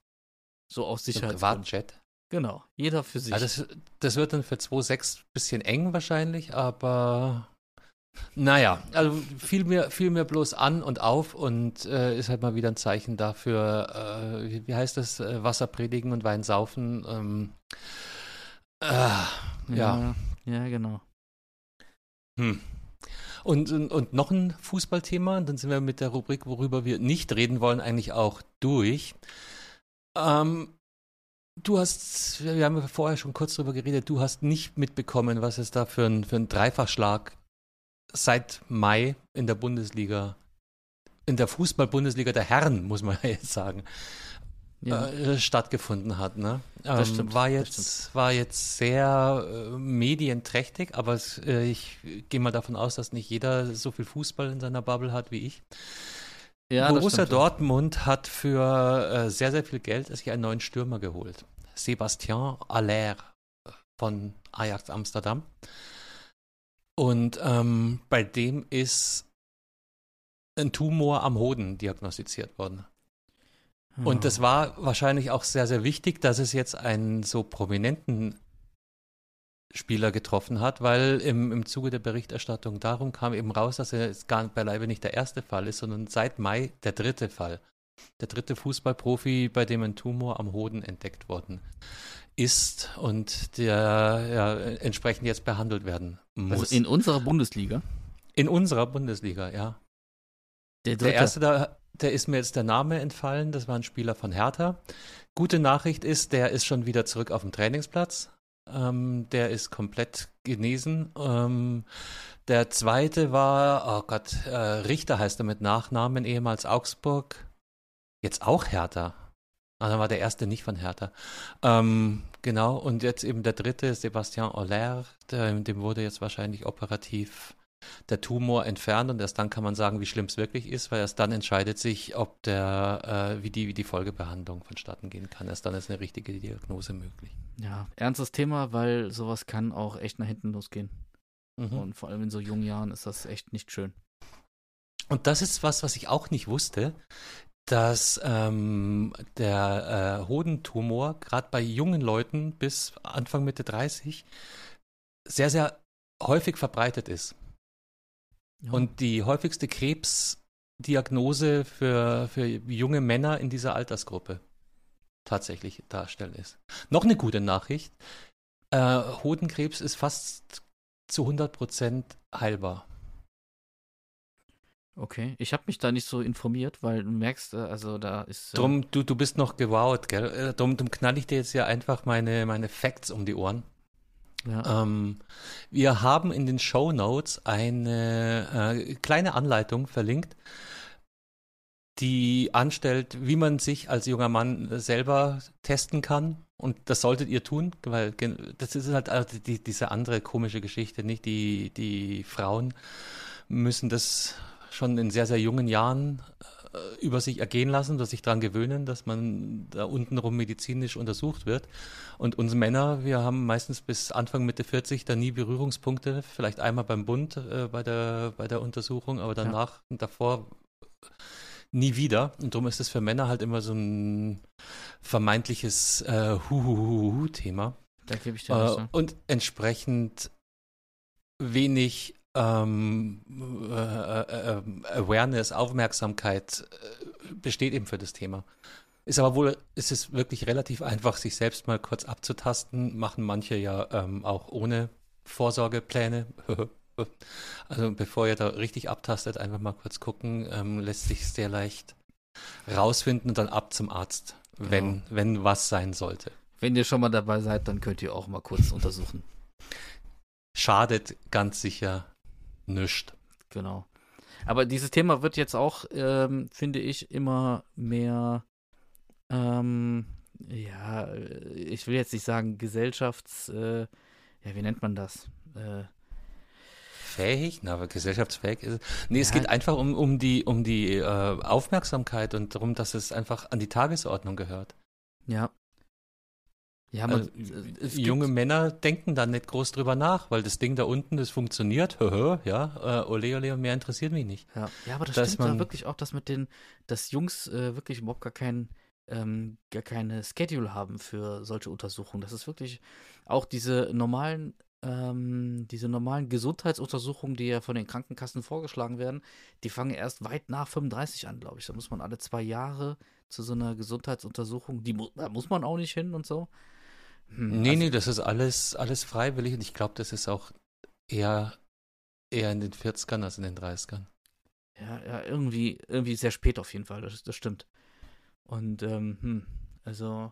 So aus Sicherheit. Privatjet. Genau, jeder für sich. Also das, das wird dann für 2,6 ein bisschen eng wahrscheinlich, aber Naja, also fiel mir, fiel mir bloß an und auf und äh, ist halt mal wieder ein Zeichen dafür, äh, wie, wie, heißt das, äh, Wasser predigen und Wein saufen. Ähm, äh, ja. ja. Ja, genau. Hm. Und, und, und, noch ein Fußballthema, dann sind wir mit der Rubrik, worüber wir nicht reden wollen, eigentlich auch durch. Ähm, du hast, wir haben vorher schon kurz darüber geredet, du hast nicht mitbekommen, was es da für ein, für ein Dreifachschlag seit Mai in der Bundesliga, in der Fußball-Bundesliga der Herren, muss man jetzt sagen, ja. äh, stattgefunden hat. Ne? Ähm, stimmt, war, jetzt, war jetzt sehr äh, medienträchtig, aber es, äh, ich gehe mal davon aus, dass nicht jeder so viel Fußball in seiner Bubble hat wie ich. Ja, Borussia Dortmund hat für äh, sehr, sehr viel Geld sich einen neuen Stürmer geholt. Sebastian Aller von Ajax Amsterdam. Und ähm, bei dem ist ein Tumor am Hoden diagnostiziert worden. Und das war wahrscheinlich auch sehr, sehr wichtig, dass es jetzt einen so prominenten Spieler getroffen hat, weil im, im Zuge der Berichterstattung darum kam eben raus, dass er jetzt gar beileibe nicht der erste Fall ist, sondern seit Mai der dritte Fall. Der dritte Fußballprofi, bei dem ein Tumor am Hoden entdeckt worden ist und der ja, entsprechend jetzt behandelt werden muss. Also in unserer Bundesliga? In unserer Bundesliga, ja. Der, der erste, da, der ist mir jetzt der Name entfallen. Das war ein Spieler von Hertha. Gute Nachricht ist, der ist schon wieder zurück auf dem Trainingsplatz. Ähm, der ist komplett genesen. Ähm, der zweite war, oh Gott, äh, Richter heißt er mit Nachnamen, ehemals Augsburg. Jetzt auch Hertha. Also war der erste nicht von Hertha. Ähm, genau, und jetzt eben der dritte, Sebastian Oller, dem wurde jetzt wahrscheinlich operativ der Tumor entfernt und erst dann kann man sagen, wie schlimm es wirklich ist, weil erst dann entscheidet sich, ob der, äh, wie, die, wie die Folgebehandlung vonstatten gehen kann. Erst dann ist eine richtige Diagnose möglich. Ja, ernstes Thema, weil sowas kann auch echt nach hinten losgehen. Mhm. Und vor allem in so jungen Jahren ist das echt nicht schön. Und das ist was, was ich auch nicht wusste, dass ähm, der äh, Hodentumor gerade bei jungen Leuten bis Anfang Mitte 30 sehr, sehr häufig verbreitet ist. Ja. Und die häufigste Krebsdiagnose für, für junge Männer in dieser Altersgruppe tatsächlich darstellen ist. Noch eine gute Nachricht. Äh, Hodenkrebs ist fast zu 100 Prozent heilbar. Okay, ich habe mich da nicht so informiert, weil du merkst, äh, also da ist. Äh drum, du, du bist noch gewowt, gell? Äh, drum, drum knall ich dir jetzt ja einfach meine, meine Facts um die Ohren. Ja. Ähm, wir haben in den Show Notes eine äh, kleine Anleitung verlinkt, die anstellt, wie man sich als junger Mann selber testen kann. Und das solltet ihr tun, weil das ist halt also die, diese andere komische Geschichte, nicht? Die, die Frauen müssen das schon in sehr, sehr jungen Jahren über sich ergehen lassen, dass sich daran gewöhnen, dass man da untenrum medizinisch untersucht wird. Und uns Männer, wir haben meistens bis Anfang Mitte 40 da nie Berührungspunkte, vielleicht einmal beim Bund äh, bei, der, bei der Untersuchung, aber danach ja. und davor nie wieder. Und darum ist es für Männer halt immer so ein vermeintliches äh, Huhuhuhu-Thema. Da gebe ich dir äh, Und entsprechend wenig ähm, äh, äh, äh, Awareness, Aufmerksamkeit äh, besteht eben für das Thema. Ist aber wohl, ist es wirklich relativ einfach, sich selbst mal kurz abzutasten. Machen manche ja ähm, auch ohne Vorsorgepläne. also bevor ihr da richtig abtastet, einfach mal kurz gucken, ähm, lässt sich sehr leicht rausfinden und dann ab zum Arzt, genau. wenn, wenn was sein sollte. Wenn ihr schon mal dabei seid, dann könnt ihr auch mal kurz untersuchen. Schadet ganz sicher nichts. Genau. Aber dieses Thema wird jetzt auch, ähm, finde ich, immer mehr, ähm, ja, ich will jetzt nicht sagen Gesellschafts, äh, ja, wie nennt man das? Äh, fähig, na, aber gesellschaftsfähig ist. Nee, ja. es geht einfach um, um die, um die äh, Aufmerksamkeit und darum, dass es einfach an die Tagesordnung gehört. Ja. Ja, man, also, junge Männer denken da nicht groß drüber nach, weil das Ding da unten, das funktioniert, ja, äh, ole ole, mehr interessiert mich nicht. Ja, ja aber das dass stimmt man, ja wirklich auch, dass mit den, dass Jungs äh, wirklich überhaupt gar keinen, ähm, gar keine Schedule haben für solche Untersuchungen. Das ist wirklich auch diese normalen ähm, diese normalen Gesundheitsuntersuchungen, die ja von den Krankenkassen vorgeschlagen werden, die fangen erst weit nach 35 an, glaube ich. Da muss man alle zwei Jahre zu so einer Gesundheitsuntersuchung, die mu da muss man auch nicht hin und so. Hm, nee, also, nee, das ist alles, alles freiwillig und ich glaube, das ist auch eher, eher in den 40ern als in den 30ern. Ja, ja, irgendwie, irgendwie sehr spät auf jeden Fall, das, das stimmt. Und, ähm, hm, also,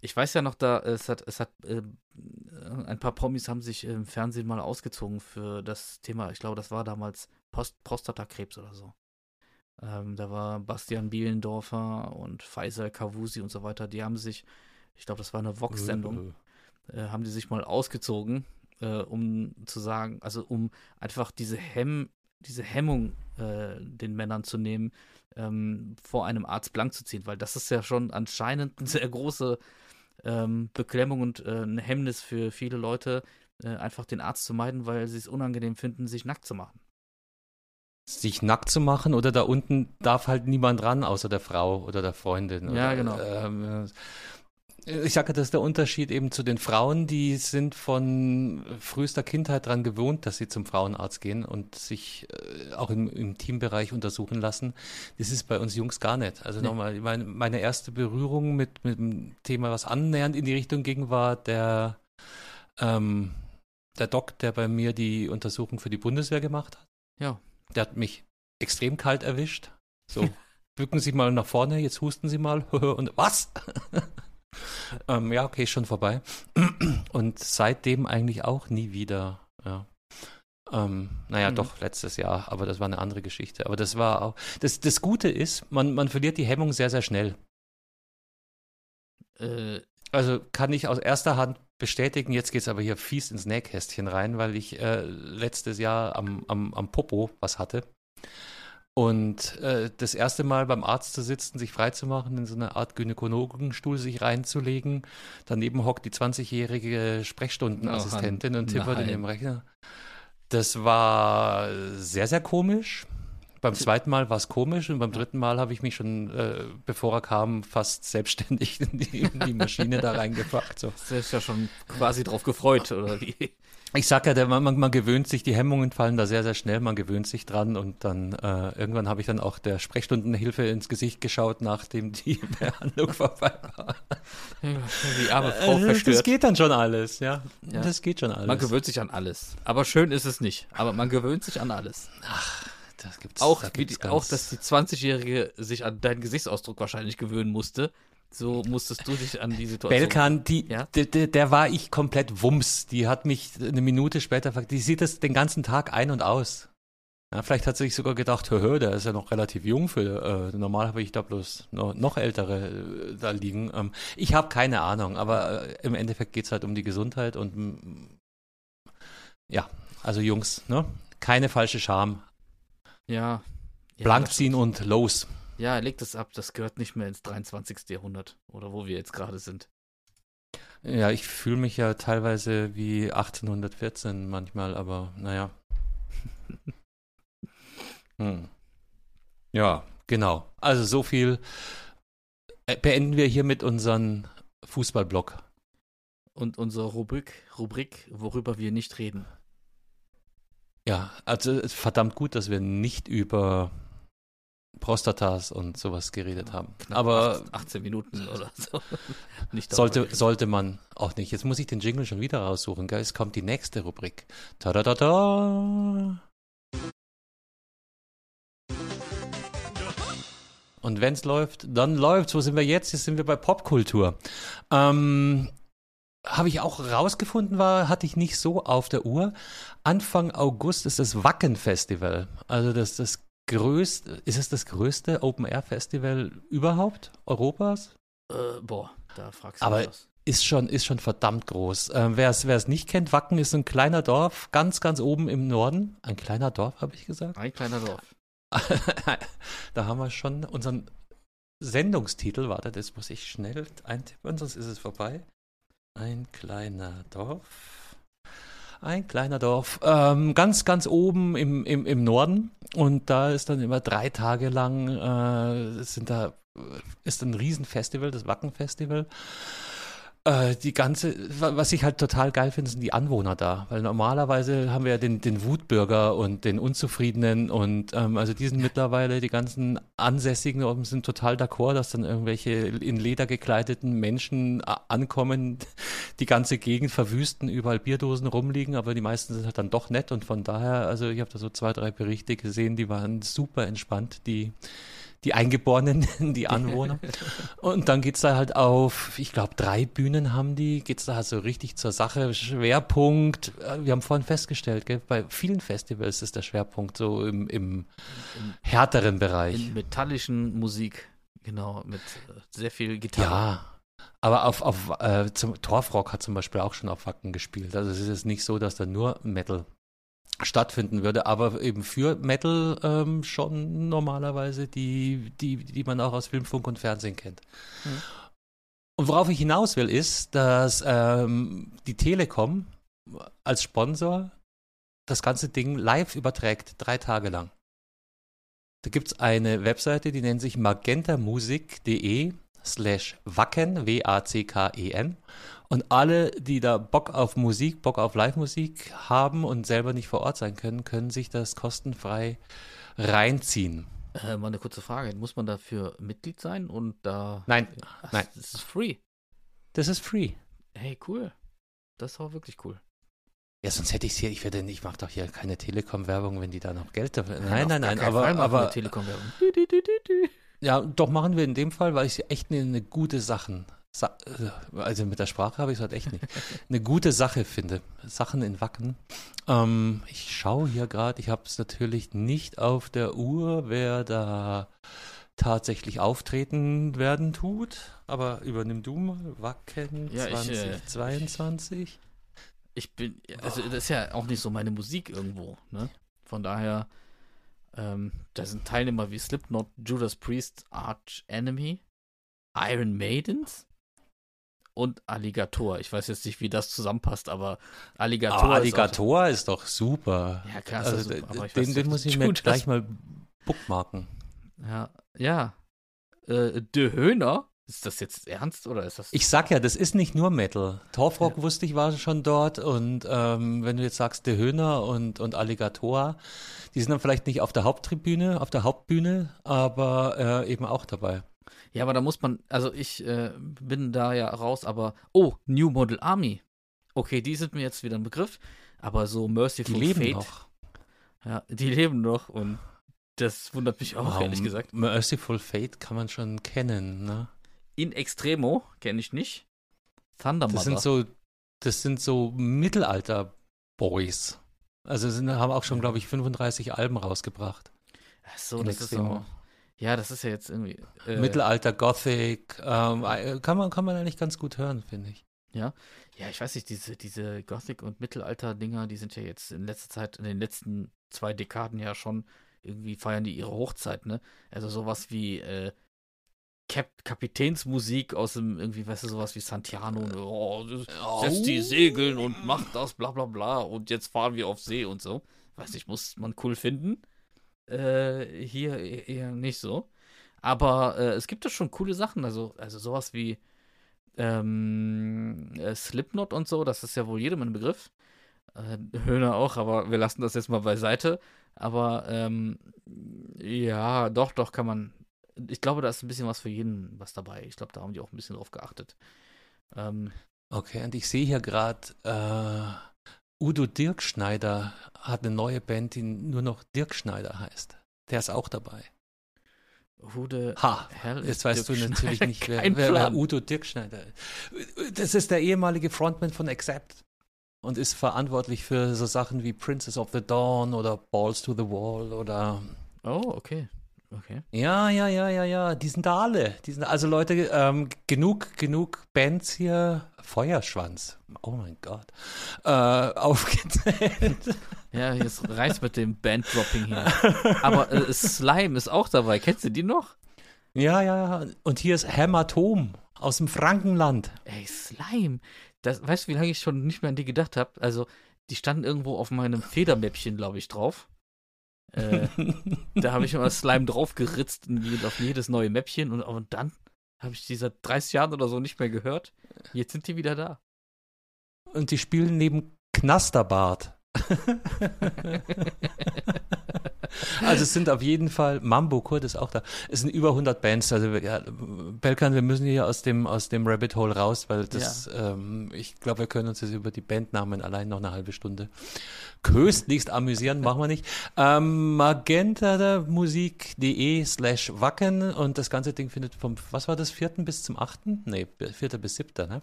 ich weiß ja noch, da es hat, es hat äh, ein paar Promis haben sich im Fernsehen mal ausgezogen für das Thema. Ich glaube, das war damals Post Prostatakrebs oder so. Ähm, da war Bastian Bielendorfer und Faisal Kavusi und so weiter. Die haben sich, ich glaube, das war eine Vox-Sendung, äh, haben die sich mal ausgezogen, äh, um zu sagen, also um einfach diese Hemm, diese Hemmung äh, den Männern zu nehmen, ähm, vor einem Arzt blank zu ziehen, weil das ist ja schon anscheinend eine sehr große ähm, Beklemmung und äh, ein Hemmnis für viele Leute, äh, einfach den Arzt zu meiden, weil sie es unangenehm finden, sich nackt zu machen. Sich nackt zu machen oder da unten darf halt niemand ran, außer der Frau oder der Freundin. Ja, oder, genau. Ähm, ich sage, das ist der Unterschied eben zu den Frauen, die sind von frühester Kindheit daran gewohnt, dass sie zum Frauenarzt gehen und sich äh, auch im, im Teambereich untersuchen lassen. Das ist bei uns Jungs gar nicht. Also nee. nochmal, meine, meine erste Berührung mit, mit dem Thema, was annähernd in die Richtung ging, war der, ähm, der Doc, der bei mir die Untersuchung für die Bundeswehr gemacht hat. Ja. Der hat mich extrem kalt erwischt. So, bücken Sie mal nach vorne, jetzt husten Sie mal. und was? ähm, ja, okay, schon vorbei. Und seitdem eigentlich auch nie wieder. Ja. Ähm, naja, mhm. doch, letztes Jahr, aber das war eine andere Geschichte. Aber das war auch. Das, das Gute ist, man, man verliert die Hemmung sehr, sehr schnell. Äh, also kann ich aus erster Hand bestätigen, jetzt geht es aber hier fies ins Nähkästchen rein, weil ich äh, letztes Jahr am, am, am Popo was hatte. Und äh, das erste Mal beim Arzt zu sitzen, sich freizumachen, in so eine Art Gynäkologenstuhl sich reinzulegen. Daneben hockt die 20-jährige Sprechstundenassistentin oh, und tippert in dem Rechner. Das war sehr, sehr komisch. Beim zweiten Mal war es komisch und beim dritten Mal habe ich mich schon, äh, bevor er kam, fast selbstständig in die, in die Maschine da reingepackt. So. Du hast ja schon quasi drauf gefreut, oder wie? Ich sag ja, der, man, man, gewöhnt sich, die Hemmungen fallen da sehr, sehr schnell, man gewöhnt sich dran und dann äh, irgendwann habe ich dann auch der Sprechstundenhilfe ins Gesicht geschaut, nachdem die Behandlung vorbei war. Die arme Frau äh, verstört. Das geht dann schon alles, ja. ja. Das geht schon alles. Man gewöhnt sich an alles. Aber schön ist es nicht. Aber man gewöhnt sich an alles. Ach, das gibt's. Auch, da gibt's die, auch dass die 20-Jährige sich an deinen Gesichtsausdruck wahrscheinlich gewöhnen musste. So musstest du dich an die Situation. Belkan, die, ja? der, der war ich komplett Wumms. Die hat mich eine Minute später die sieht das den ganzen Tag ein und aus. Ja, vielleicht hat sie sich sogar gedacht, hör, hör, der ist ja noch relativ jung für, äh, normal habe ich da bloß noch, noch ältere äh, da liegen. Ähm, ich habe keine Ahnung, aber äh, im Endeffekt geht es halt um die Gesundheit und mm, ja, also Jungs, ne? Keine falsche Scham. Ja. ja Blank ziehen und los. Ja, legt es ab, das gehört nicht mehr ins 23. Jahrhundert oder wo wir jetzt gerade sind. Ja, ich fühle mich ja teilweise wie 1814 manchmal, aber naja. hm. Ja, genau. Also so viel äh, beenden wir hier mit unseren Fußballblock. Und unsere Rubrik, Rubrik, worüber wir nicht reden. Ja, also verdammt gut, dass wir nicht über Prostatas und sowas geredet haben. Knapp Aber 18 Minuten oder so. nicht sollte, sollte man auch nicht. Jetzt muss ich den Jingle schon wieder raussuchen. Gell? Es kommt die nächste Rubrik. Ta da da da. Und wenn es läuft, dann läuft. Wo sind wir jetzt? Jetzt sind wir bei Popkultur. Ähm, habe ich auch rausgefunden, war, hatte ich nicht so auf der Uhr. Anfang August ist das Wacken Festival. Also das, das größte, ist es das größte Open-Air-Festival überhaupt Europas? Äh, boah, da fragst du Aber was. Ist schon, ist schon verdammt groß. Ähm, wer es nicht kennt, Wacken ist ein kleiner Dorf, ganz, ganz oben im Norden. Ein kleiner Dorf, habe ich gesagt? Ein kleiner Dorf. da haben wir schon unseren Sendungstitel. Warte, das muss ich schnell eintippen, sonst ist es vorbei. Ein kleiner Dorf. Ein kleiner Dorf. Ähm, ganz, ganz oben im, im, im Norden. Und da ist dann immer drei Tage lang, äh, sind da, ist ein Riesenfestival, das Wacken-Festival. Äh, die ganze, was ich halt total geil finde, sind die Anwohner da. Weil normalerweise haben wir ja den, den Wutbürger und den Unzufriedenen und ähm, also die sind mittlerweile, die ganzen Ansässigen sind total d'accord, dass dann irgendwelche in Leder gekleideten Menschen ankommen, die ganze Gegend verwüsten, überall Bierdosen rumliegen, aber die meisten sind halt dann doch nett und von daher, also ich habe da so zwei, drei Berichte gesehen, die waren super entspannt, die die Eingeborenen, die Anwohner. Und dann geht's da halt auf, ich glaube, drei Bühnen haben die, geht's da halt so richtig zur Sache. Schwerpunkt, äh, wir haben vorhin festgestellt, gell, bei vielen Festivals ist der Schwerpunkt so im, im härteren Bereich. In metallischen Musik, genau, mit äh, sehr viel Gitarre. Ja. Aber auf, auf äh, zum Torfrock hat zum Beispiel auch schon auf Wacken gespielt. Also es ist jetzt nicht so, dass da nur Metal stattfinden würde, aber eben für Metal ähm, schon normalerweise die, die, die man auch aus Film, Funk und Fernsehen kennt. Mhm. Und worauf ich hinaus will, ist, dass ähm, die Telekom als Sponsor das ganze Ding live überträgt, drei Tage lang. Da gibt es eine Webseite, die nennt sich magentamusik.de slash wacken, W-A-C-K-E-N. Und alle, die da Bock auf Musik, Bock auf Live-Musik haben und selber nicht vor Ort sein können, können sich das kostenfrei reinziehen. Äh, mal eine kurze Frage. Muss man dafür Mitglied sein und da. Nein, Ach, nein. Das ist free. Das ist free. Hey, cool. Das ist auch wirklich cool. Ja, sonst hätte ich es hier, ich werde, ich mache doch hier keine Telekom-Werbung, wenn die da noch Geld dafür. Nein, nein, nein, aber. aber Telekom-Werbung. Ja, doch machen wir in dem Fall, weil ich echt eine, eine gute Sachen also mit der Sprache habe ich es halt echt nicht, eine gute Sache finde. Sachen in Wacken. Ähm, ich schaue hier gerade, ich habe es natürlich nicht auf der Uhr, wer da tatsächlich auftreten werden tut, aber übernimm du mal Wacken ja, 2022. Ich, äh, ich, bin, also das ist ja auch nicht so meine Musik irgendwo, ne? Von daher, ähm, da sind Teilnehmer wie Slipknot, Judas Priest, Arch Enemy, Iron Maidens, und Alligator. Ich weiß jetzt nicht, wie das zusammenpasst, aber Alligator. Aber Alligator ist, ist, doch super. Ja, klar, also, super, aber den, den muss ich mir gleich mal bookmarken. Ja, ja. Äh, De Höhner, ist das jetzt ernst oder ist das? Ich sag ja, das ist nicht nur Metal. Torfrock ja. wusste ich war schon dort und ähm, wenn du jetzt sagst De Höhner und, und Alligator, die sind dann vielleicht nicht auf der Haupttribüne, auf der Hauptbühne, aber äh, eben auch dabei. Ja, aber da muss man, also ich äh, bin da ja raus, aber, oh, New Model Army. Okay, die sind mir jetzt wieder ein Begriff, aber so Merciful die leben Fate. Noch. Ja, die leben noch und das wundert mich auch, wow, ehrlich gesagt. Merciful Fate kann man schon kennen, ne? In Extremo kenne ich nicht. Thunder Das sind so, das sind so Mittelalter-Boys. Also sind, haben auch schon, glaube ich, 35 Alben rausgebracht. Ach so, das Extremo. ist so. Ja, das ist ja jetzt irgendwie. Äh, Mittelalter, Gothic, ähm, äh, kann, man, kann man eigentlich ganz gut hören, finde ich. Ja, ja, ich weiß nicht, diese, diese Gothic- und Mittelalter-Dinger, die sind ja jetzt in letzter Zeit, in den letzten zwei Dekaden ja schon, irgendwie feiern die ihre Hochzeit, ne? Also sowas wie äh, Kap Kapitänsmusik aus dem, irgendwie, weißt du, sowas wie Santiano, ne? oh, setzt die Segeln und macht das, bla bla bla, und jetzt fahren wir auf See und so. Weiß ich, muss man cool finden. Äh, hier e-, eher nicht so. Aber äh, es gibt da schon coole Sachen. Also, also sowas wie ähm, äh, Slipknot und so, das ist ja wohl jedem ein Begriff. Äh, Höhner auch, aber wir lassen das jetzt mal beiseite. Aber ähm, ja, doch, doch kann man. Ich glaube, da ist ein bisschen was für jeden was dabei. Ich glaube, da haben die auch ein bisschen drauf geachtet. Ähm, okay, und ich sehe hier gerade Udo Dirkschneider hat eine neue Band, die nur noch Dirkschneider heißt. Der ist auch dabei. Udo ha, jetzt weißt Dirk du natürlich nicht, wer, wer, wer Udo Dirkschneider ist. Das ist der ehemalige Frontman von Accept und ist verantwortlich für so Sachen wie Princess of the Dawn oder Balls to the Wall oder. Oh, okay. Okay. Ja, ja, ja, ja, ja. Die sind da alle. Die sind, also Leute, ähm, genug, genug Bands hier. Feuerschwanz. Oh mein Gott. Äh, aufgezählt. Ja, jetzt reißt mit dem Banddropping hier. Aber äh, Slime ist auch dabei. Kennst du die noch? Ja, ja. Und hier ist Hämatom aus dem Frankenland. Ey, Slime. Das, weißt du, wie lange ich schon nicht mehr an die gedacht habe? Also, die standen irgendwo auf meinem Federmäppchen, glaube ich, drauf. Äh, da habe ich immer Slime draufgeritzt auf jedes neue Mäppchen und, und dann Habe ich die seit 30 Jahren oder so nicht mehr gehört. Jetzt sind die wieder da. Und die spielen neben Knasterbart. also es sind auf jeden Fall, Mambo Kurt ist auch da. Es sind über 100 Bands. Also ja, Belkan, wir müssen hier aus dem, aus dem Rabbit Hole raus, weil das, ja. ähm, ich glaube, wir können uns jetzt über die Bandnamen allein noch eine halbe Stunde köstlichst amüsieren, machen wir nicht. Ähm, magentamusik.de slash wacken und das ganze Ding findet vom, was war das, vierten bis zum achten? Nee, vierter bis siebter, ne?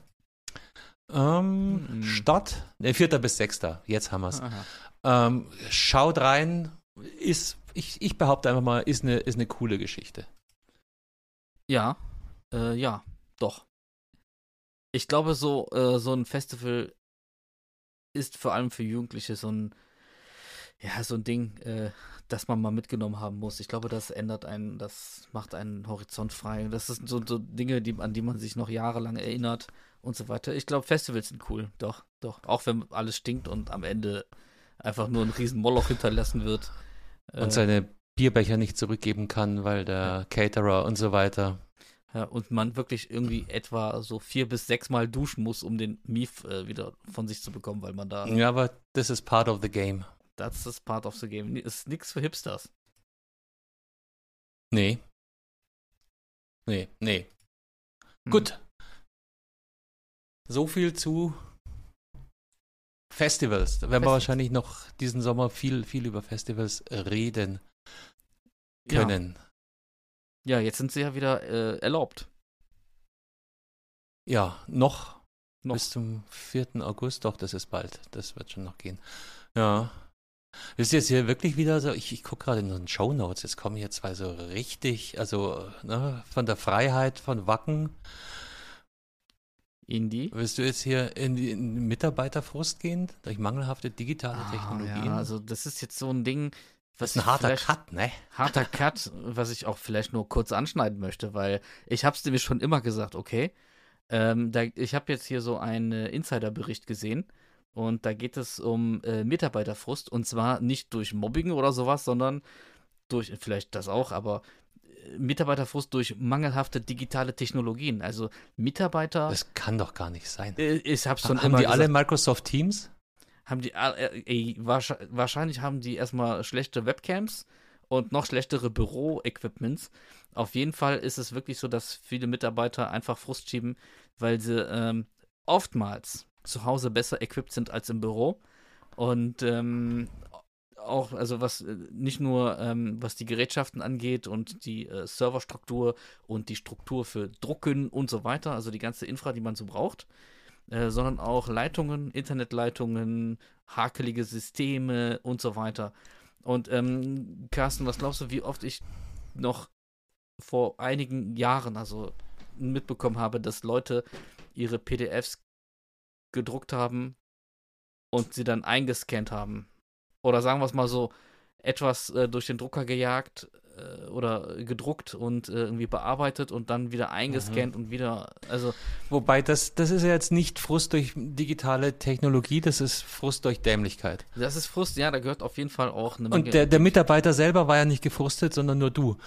Ähm, mhm. Stadt, ne, vierter bis sechster, jetzt haben wir es. Ähm, schaut rein, ist, ich, ich behaupte einfach mal, ist eine, ist eine coole Geschichte. Ja, äh, ja, doch. Ich glaube, so, äh, so ein Festival ist vor allem für Jugendliche so ein, ja, so ein Ding, äh, das man mal mitgenommen haben muss. Ich glaube, das ändert einen, das macht einen Horizont frei. Das sind so, so Dinge, die, an die man sich noch jahrelang erinnert und so weiter. Ich glaube, Festivals sind cool, doch, doch. Auch wenn alles stinkt und am Ende einfach nur ein riesen Moloch hinterlassen wird. Und äh, seine Bierbecher nicht zurückgeben kann, weil der Caterer und so weiter. Ja, und man wirklich irgendwie etwa so vier bis sechs Mal duschen muss, um den Mief äh, wieder von sich zu bekommen, weil man da. Ja, aber das ist part of the game. Das ist part of the game. Ist nichts für Hipsters. Nee. Nee, nee. Hm. Gut. So viel zu Festivals. Da werden wir wahrscheinlich noch diesen Sommer viel, viel über Festivals reden können. Ja, ja jetzt sind sie ja wieder äh, erlaubt. Ja, noch, noch bis zum 4. August. Doch, das ist bald. Das wird schon noch gehen. Ja. Das ist jetzt hier wirklich wieder so, ich, ich gucke gerade in den Show Notes, jetzt kommen hier zwei so richtig, also ne, von der Freiheit von Wacken Indie. Willst du jetzt hier in die in Mitarbeiterfrust gehen durch mangelhafte digitale ah, Technologien? Ja, also das ist jetzt so ein Ding, was ein harter Cut, ne? Harter Cut, was ich auch vielleicht nur kurz anschneiden möchte, weil ich habe es nämlich schon immer gesagt, okay. Ähm, da, ich habe jetzt hier so einen Insiderbericht gesehen und da geht es um äh, Mitarbeiterfrust und zwar nicht durch Mobbing oder sowas, sondern durch, vielleicht das auch, aber Mitarbeiterfrust durch mangelhafte digitale Technologien. Also Mitarbeiter. Das kann doch gar nicht sein. Äh, ich hab's schon haben die gesagt, alle Microsoft Teams? Haben die, äh, ey, wahrscheinlich haben die erstmal schlechte Webcams und noch schlechtere Büro-Equipments. Auf jeden Fall ist es wirklich so, dass viele Mitarbeiter einfach Frust schieben, weil sie ähm, oftmals zu Hause besser equipped sind als im Büro und ähm, auch, also was äh, nicht nur ähm, was die Gerätschaften angeht und die äh, Serverstruktur und die Struktur für Drucken und so weiter, also die ganze Infra, die man so braucht, äh, sondern auch Leitungen, Internetleitungen, hakelige Systeme und so weiter. Und ähm, Carsten, was glaubst du, wie oft ich noch vor einigen Jahren, also mitbekommen habe, dass Leute ihre PDFs gedruckt haben und sie dann eingescannt haben oder sagen wir es mal so, etwas äh, durch den Drucker gejagt oder gedruckt und äh, irgendwie bearbeitet und dann wieder eingescannt mhm. und wieder, also. Wobei das, das ist ja jetzt nicht Frust durch digitale Technologie, das ist Frust durch Dämlichkeit. Das ist Frust, ja, da gehört auf jeden Fall auch eine Menge. Und der, der Mitarbeiter selber war ja nicht gefrustet, sondern nur du.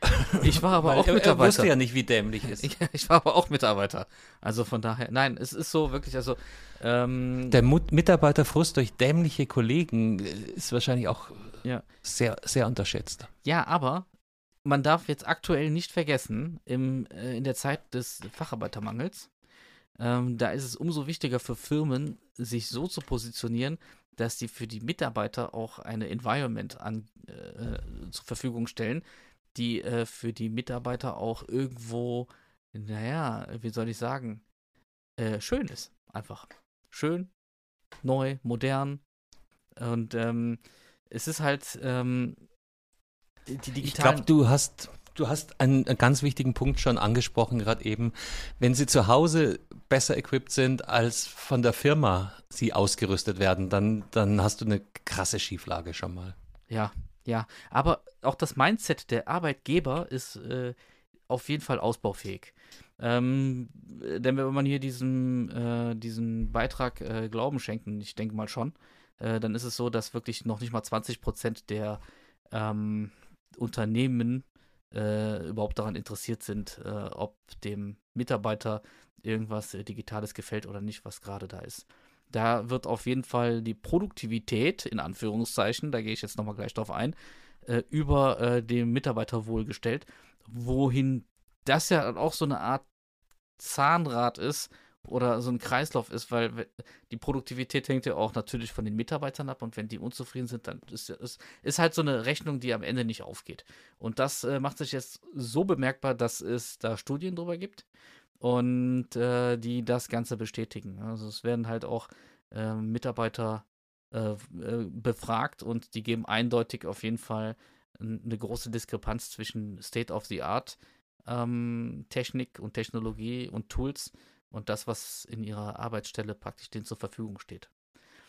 Ich war aber auch Mitarbeiter. Er wusste ja nicht, wie dämlich ist. Ich, ich war aber auch Mitarbeiter. Also von daher, nein, es ist so wirklich, also. Ähm, Der Mut Mitarbeiterfrust durch dämliche Kollegen ist wahrscheinlich auch ja. sehr, sehr unterschätzt. Ja, aber man darf jetzt aktuell nicht vergessen, im, äh, in der Zeit des Facharbeitermangels, ähm, da ist es umso wichtiger für Firmen, sich so zu positionieren, dass sie für die Mitarbeiter auch eine Environment an, äh, zur Verfügung stellen, die äh, für die Mitarbeiter auch irgendwo, naja, wie soll ich sagen, äh, schön ist. Einfach. Schön, neu, modern. Und ähm, es ist halt ähm, die digitalen. Ich glaube, du hast du hast einen, einen, ganz wichtigen Punkt schon angesprochen, gerade eben. Wenn sie zu Hause besser equipped sind, als von der Firma sie ausgerüstet werden, dann, dann hast du eine krasse Schieflage schon mal. Ja, ja, aber auch das Mindset der Arbeitgeber ist äh, auf jeden Fall ausbaufähig. Ähm, denn wenn man hier diesem, äh, diesen Beitrag äh, Glauben schenken, ich denke mal schon, äh, dann ist es so, dass wirklich noch nicht mal 20 Prozent der ähm, Unternehmen äh, überhaupt daran interessiert sind, äh, ob dem Mitarbeiter irgendwas Digitales gefällt oder nicht, was gerade da ist. Da wird auf jeden Fall die Produktivität, in Anführungszeichen, da gehe ich jetzt nochmal gleich drauf ein, äh, über äh, dem Mitarbeiterwohl gestellt, wohin das ja auch so eine Art Zahnrad ist oder so ein Kreislauf ist, weil die Produktivität hängt ja auch natürlich von den Mitarbeitern ab und wenn die unzufrieden sind, dann ist es ist halt so eine Rechnung, die am Ende nicht aufgeht. Und das äh, macht sich jetzt so bemerkbar, dass es da Studien drüber gibt und äh, die das Ganze bestätigen. Also es werden halt auch äh, Mitarbeiter äh, befragt und die geben eindeutig auf jeden Fall eine große Diskrepanz zwischen State of the Art ähm, Technik und Technologie und Tools und das, was in ihrer Arbeitsstelle praktisch denen zur Verfügung steht.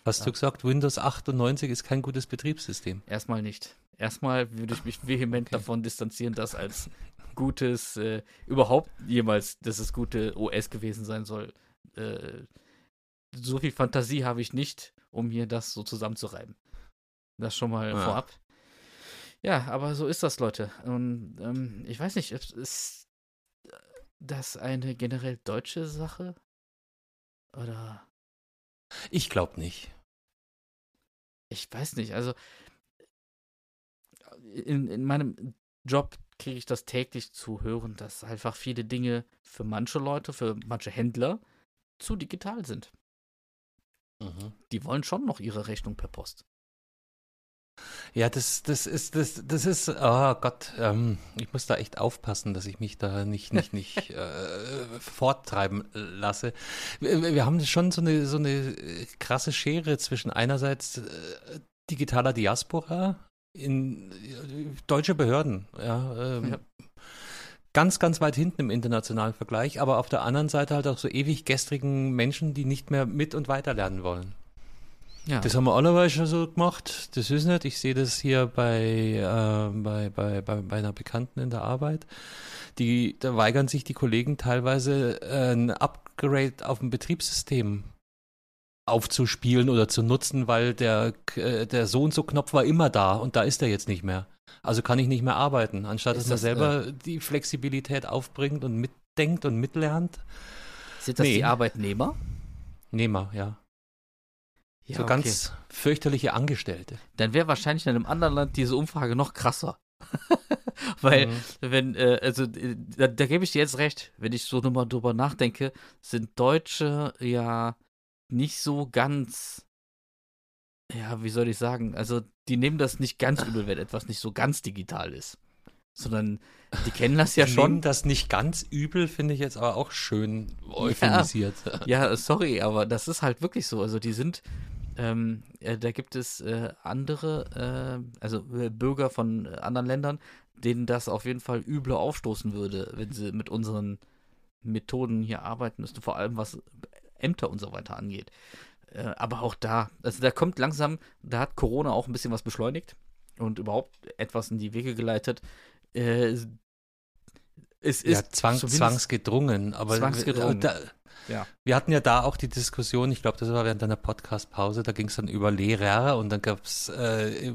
Hast ja. du gesagt, Windows 98 ist kein gutes Betriebssystem? Erstmal nicht. Erstmal würde ich mich vehement okay. davon distanzieren, das als gutes, äh, überhaupt jemals, dass es gute OS gewesen sein soll. Äh, so viel Fantasie habe ich nicht, um mir das so zusammenzureiben. Das schon mal ja. vorab. Ja, aber so ist das, Leute. Und ähm, ich weiß nicht, ist das eine generell deutsche Sache? Oder? Ich glaube nicht. Ich weiß nicht. Also in, in meinem Job kriege ich das täglich zu hören, dass einfach viele Dinge für manche Leute, für manche Händler zu digital sind. Mhm. Die wollen schon noch ihre Rechnung per Post. Ja, das, das ist, das, das ist, oh Gott, ähm, ich muss da echt aufpassen, dass ich mich da nicht, nicht, nicht äh, forttreiben lasse. Wir, wir, haben schon so eine, so eine krasse Schere zwischen einerseits äh, digitaler Diaspora in deutsche Behörden, ja, ähm, ja. Ganz, ganz weit hinten im internationalen Vergleich, aber auf der anderen Seite halt auch so ewig gestrigen Menschen, die nicht mehr mit und weiterlernen wollen. Ja. Das haben wir alle schon so gemacht. Das ist nicht. Ich sehe das hier bei, äh, bei, bei, bei, bei einer Bekannten in der Arbeit. Die, da weigern sich die Kollegen teilweise äh, ein Upgrade auf dem Betriebssystem aufzuspielen oder zu nutzen, weil der, äh, der so und so Knopf war immer da und da ist er jetzt nicht mehr. Also kann ich nicht mehr arbeiten, anstatt dass man selber äh, die Flexibilität aufbringt und mitdenkt und mitlernt. Sind das nee. die Arbeitnehmer? Nehmer, ja. Ja, so okay. ganz fürchterliche Angestellte. Dann wäre wahrscheinlich in einem anderen Land diese Umfrage noch krasser. Weil, mhm. wenn, äh, also, äh, da, da gebe ich dir jetzt recht, wenn ich so nochmal drüber nachdenke, sind Deutsche ja nicht so ganz, ja, wie soll ich sagen, also, die nehmen das nicht ganz übel, wenn etwas nicht so ganz digital ist. Sondern die kennen das ja schon. das nicht ganz übel, finde ich jetzt aber auch schön euphemisiert. Ja, ja, sorry, aber das ist halt wirklich so. Also die sind, ähm, äh, da gibt es äh, andere, äh, also äh, Bürger von anderen Ländern, denen das auf jeden Fall übler aufstoßen würde, wenn sie mit unseren Methoden hier arbeiten müssten, vor allem was Ämter und so weiter angeht. Äh, aber auch da, also da kommt langsam, da hat Corona auch ein bisschen was beschleunigt und überhaupt etwas in die Wege geleitet. Äh, es ist ja, zwang, zwangsgedrungen, aber zwangsgedrungen. Da, ja. Wir hatten ja da auch die Diskussion, ich glaube, das war während einer Podcast-Pause, da ging es dann über Lehrer und dann gab es, äh,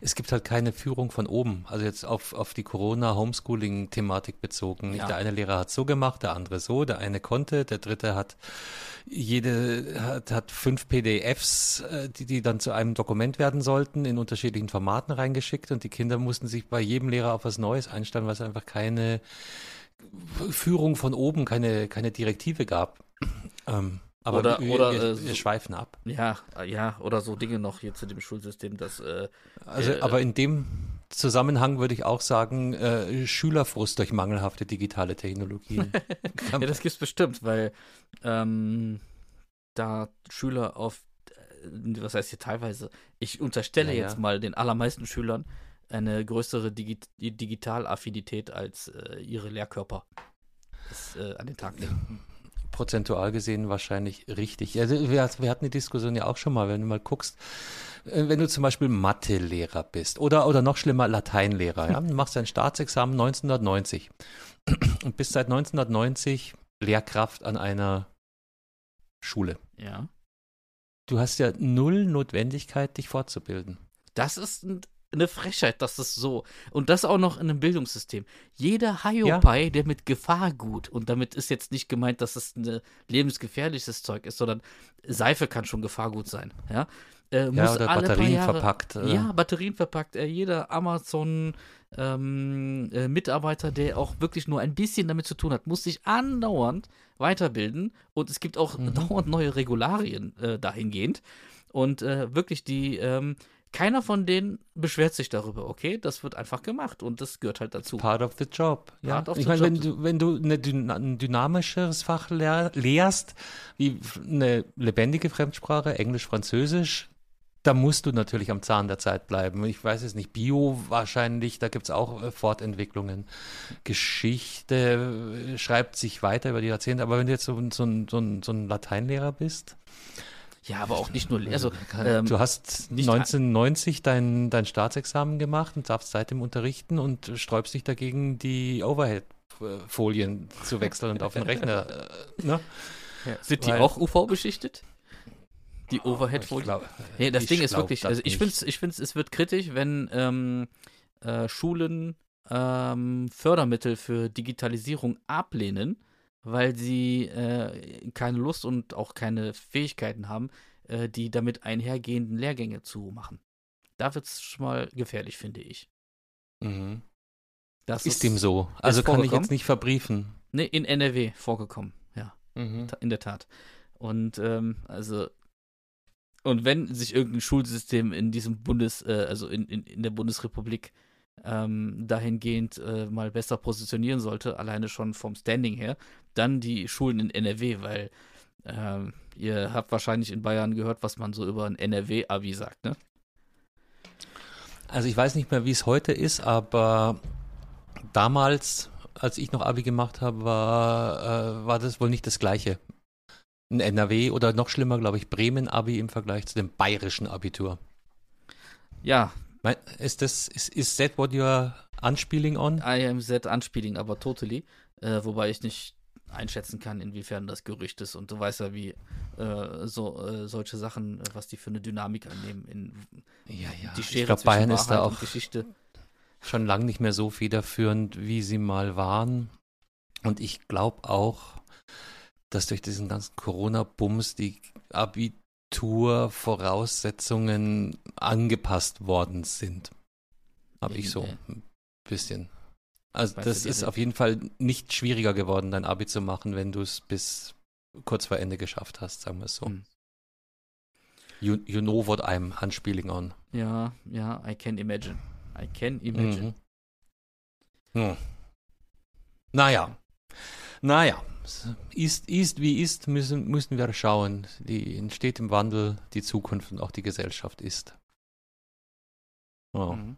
es gibt halt keine Führung von oben, also jetzt auf, auf die Corona-Homeschooling-Thematik bezogen. Ja. Der eine Lehrer hat so gemacht, der andere so, der eine konnte, der dritte hat jede hat, hat fünf PDFs, äh, die, die dann zu einem Dokument werden sollten, in unterschiedlichen Formaten reingeschickt und die Kinder mussten sich bei jedem Lehrer auf was Neues einstellen, weil es einfach keine Führung von oben, keine, keine Direktive gab. Ähm, aber oder, wir, oder, wir, wir, wir, schweifen ab. Ja, ja, oder so Dinge noch hier zu dem Schulsystem, das. Äh, also, äh, aber in dem Zusammenhang würde ich auch sagen, äh, Schülerfrust durch mangelhafte digitale Technologien. ja, das gibt es bestimmt, weil ähm, da Schüler auf, äh, was heißt hier teilweise, ich unterstelle ja, jetzt ja. mal den allermeisten Schülern eine größere Digi Digitalaffinität als äh, ihre Lehrkörper das, äh, an den Tag legen prozentual gesehen wahrscheinlich richtig. Also wir, wir, hatten die Diskussion ja auch schon mal, wenn du mal guckst, äh, wenn du zum Beispiel Mathelehrer bist oder, oder noch schlimmer Lateinlehrer, ja, du machst dein Staatsexamen 1990 und bist seit 1990 Lehrkraft an einer Schule. Ja. Du hast ja null Notwendigkeit, dich fortzubilden. Das ist ein eine Frechheit, dass das so. Und das auch noch in einem Bildungssystem. Jeder Hiopai, ja. der mit Gefahrgut, und damit ist jetzt nicht gemeint, dass es ein lebensgefährliches Zeug ist, sondern Seife kann schon Gefahrgut sein, ja. Äh, ja, oder Batterien Jahre, verpackt. Äh. Ja, Batterien verpackt. Äh, jeder Amazon ähm, äh, Mitarbeiter, der auch wirklich nur ein bisschen damit zu tun hat, muss sich andauernd weiterbilden. Und es gibt auch mhm. dauernd neue Regularien äh, dahingehend. Und äh, wirklich die, ähm, keiner von denen beschwert sich darüber, okay? Das wird einfach gemacht und das gehört halt dazu. Part of the job. Ja. ich meine, wenn du, wenn du eine, ein dynamischeres Fach lehr, lehrst, wie eine lebendige Fremdsprache, Englisch, Französisch, da musst du natürlich am Zahn der Zeit bleiben. Ich weiß es nicht, Bio wahrscheinlich, da gibt es auch äh, Fortentwicklungen. Geschichte äh, schreibt sich weiter über die Jahrzehnte, aber wenn du jetzt so, so, so, so ein Lateinlehrer bist, ja, aber auch nicht nur. Also, ähm, du hast 1990 dein, dein Staatsexamen gemacht und darfst seitdem unterrichten und sträubst dich dagegen, die Overhead-Folien zu wechseln und auf den Rechner. Äh, ne? ja. Sind die Weil, auch UV-beschichtet? Die oh, Overhead-Folien? Nee, das Ding ist wirklich. Also ich finde es, ich find's, es wird kritisch, wenn ähm, äh, Schulen ähm, Fördermittel für Digitalisierung ablehnen weil sie äh, keine Lust und auch keine Fähigkeiten haben, äh, die damit einhergehenden Lehrgänge zu machen. Da wird es schon mal gefährlich, finde ich. Mhm. Das ist, ist dem so. Also kann ich jetzt nicht verbriefen. Nee, in NRW vorgekommen, ja. Mhm. In der Tat. Und ähm, also und wenn sich irgendein Schulsystem in diesem Bundes, äh, also in, in, in der Bundesrepublik ähm, dahingehend äh, mal besser positionieren sollte, alleine schon vom Standing her, dann die Schulen in NRW, weil ähm, ihr habt wahrscheinlich in Bayern gehört, was man so über ein NRW-Abi sagt, ne? Also ich weiß nicht mehr, wie es heute ist, aber damals, als ich noch Abi gemacht habe, war, äh, war das wohl nicht das Gleiche. Ein NRW oder noch schlimmer, glaube ich, Bremen-Abi im Vergleich zu dem bayerischen Abitur. Ja, ist das, is, is that what you're unspieling on? I am that unspieling, aber totally. Äh, wobei ich nicht einschätzen kann, inwiefern das Gerücht ist. Und du weißt ja, wie äh, so äh, solche Sachen, äh, was die für eine Dynamik annehmen. In, ja, ja. Die Schere ich glaube, Bayern Wahrheit ist da auch Geschichte. schon lange nicht mehr so federführend, wie sie mal waren. Und ich glaube auch, dass durch diesen ganzen Corona-Bums die Abi Strukturvoraussetzungen angepasst worden sind. Habe ich so ein bisschen. Also weißt das ist auf jeden Fall nicht schwieriger geworden, dein Abi zu machen, wenn du es bis kurz vor Ende geschafft hast, sagen wir es so. Hm. You, you know what I'm unspieling on. Ja, ja, I can imagine. I can imagine. Mhm. Hm. Naja. Naja ist, ist wie ist, müssen, müssen wir schauen. Die entsteht im Wandel, die Zukunft und auch die Gesellschaft ist. Oh. Mhm.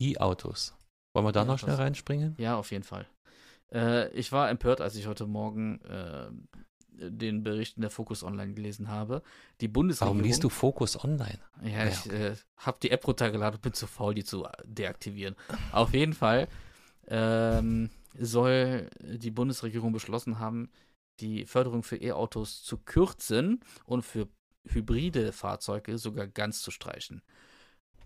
E-Autos. Wollen wir da ja, noch schnell reinspringen? Ja, auf jeden Fall. Äh, ich war empört, als ich heute Morgen äh, den Bericht in der Focus Online gelesen habe. Die Bundesregierung. Warum liest du Focus Online? Ja, ja ich okay. äh, habe die App runtergeladen und bin zu faul, die zu deaktivieren. Auf jeden Fall. Ähm, soll die Bundesregierung beschlossen haben, die Förderung für E-Autos zu kürzen und für hybride Fahrzeuge sogar ganz zu streichen.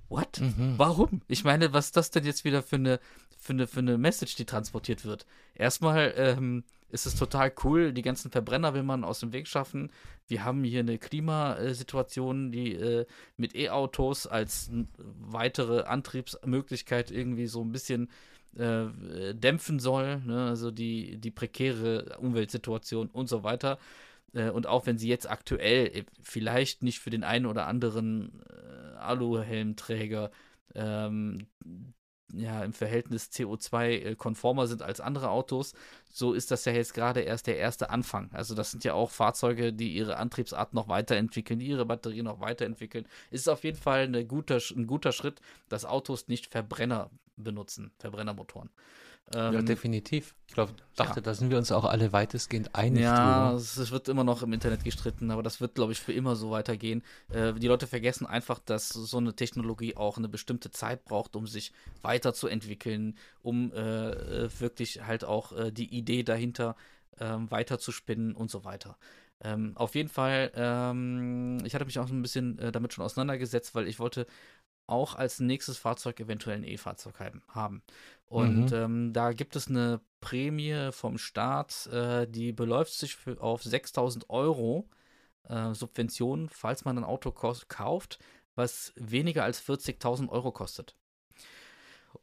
What? Mhm. Warum? Ich meine, was ist das denn jetzt wieder für eine, für eine, für eine Message, die transportiert wird? Erstmal ähm, ist es total cool, die ganzen Verbrenner will man aus dem Weg schaffen. Wir haben hier eine Klimasituation, die äh, mit E-Autos als weitere Antriebsmöglichkeit irgendwie so ein bisschen äh, dämpfen soll, ne? also die, die prekäre Umweltsituation und so weiter. Äh, und auch wenn sie jetzt aktuell äh, vielleicht nicht für den einen oder anderen äh, Aluhelmträger ähm, ja, im Verhältnis CO2-konformer äh, sind als andere Autos, so ist das ja jetzt gerade erst der erste Anfang. Also das sind ja auch Fahrzeuge, die ihre Antriebsart noch weiterentwickeln, ihre Batterie noch weiterentwickeln. Ist auf jeden Fall guter, ein guter Schritt, dass Autos nicht Verbrenner benutzen, Verbrennermotoren. Ähm, ja, definitiv. Ich glaube, dachte, ja. da sind wir uns auch alle weitestgehend einig. Ja, es wird immer noch im Internet gestritten, aber das wird, glaube ich, für immer so weitergehen. Äh, die Leute vergessen einfach, dass so eine Technologie auch eine bestimmte Zeit braucht, um sich weiterzuentwickeln, um äh, äh wirklich halt auch äh, die Idee dahinter ähm, weiterzuspinnen und so weiter. Ähm, auf jeden Fall, ähm, ich hatte mich auch ein bisschen äh, damit schon auseinandergesetzt, weil ich wollte auch als nächstes Fahrzeug eventuell ein E-Fahrzeug haben. Und Mhm. ähm, da gibt es eine Prämie vom Staat, äh, die beläuft sich für, auf 6000 Euro äh, Subventionen, falls man ein Auto kauft, was weniger als 40.000 Euro kostet.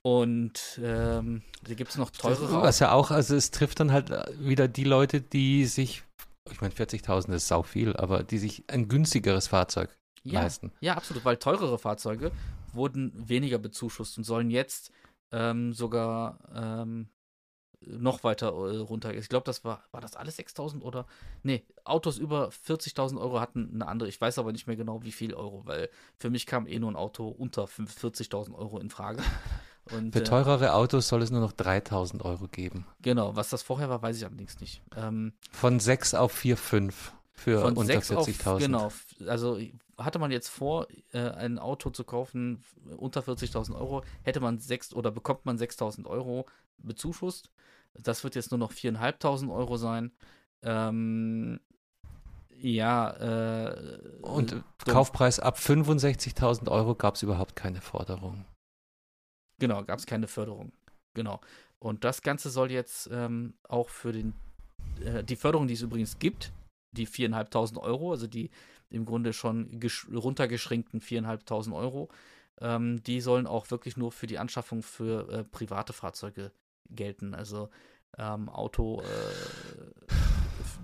Und ähm, da gibt es noch teurere Was ja auch, also es trifft dann halt wieder die Leute, die sich, ich meine 40.000 ist sau viel, aber die sich ein günstigeres Fahrzeug ja, leisten. Ja, absolut, weil teurere Fahrzeuge wurden weniger bezuschusst und sollen jetzt ähm, sogar ähm, noch weiter äh, runter. Ich glaube, das war, war das alles 6000 oder? Nee, Autos über 40.000 Euro hatten eine andere. Ich weiß aber nicht mehr genau, wie viel Euro, weil für mich kam eh nur ein Auto unter 5 40.000 Euro in Frage. Und, Für äh, teurere Autos soll es nur noch 3.000 Euro geben. genau, was das vorher war, weiß ich allerdings nicht. Ähm, Von 6 auf 4, 5 für von unter 6 auf, 40.000. genau, also hatte man jetzt vor, äh, ein Auto zu kaufen unter 40.000 Euro, hätte man 6 oder bekommt man 6.000 Euro bezuschusst. Das wird jetzt nur noch 4.500 Euro sein. Ähm, ja, äh, Und dumm. Kaufpreis ab 65.000 Euro gab es überhaupt keine Forderung. Genau, gab es keine Förderung. Genau. Und das Ganze soll jetzt ähm, auch für den, äh, die Förderung, die es übrigens gibt, die 4.500 Euro, also die im Grunde schon gesch- runtergeschränkten 4.500 Euro, ähm, die sollen auch wirklich nur für die Anschaffung für äh, private Fahrzeuge gelten. Also ähm, Auto, äh,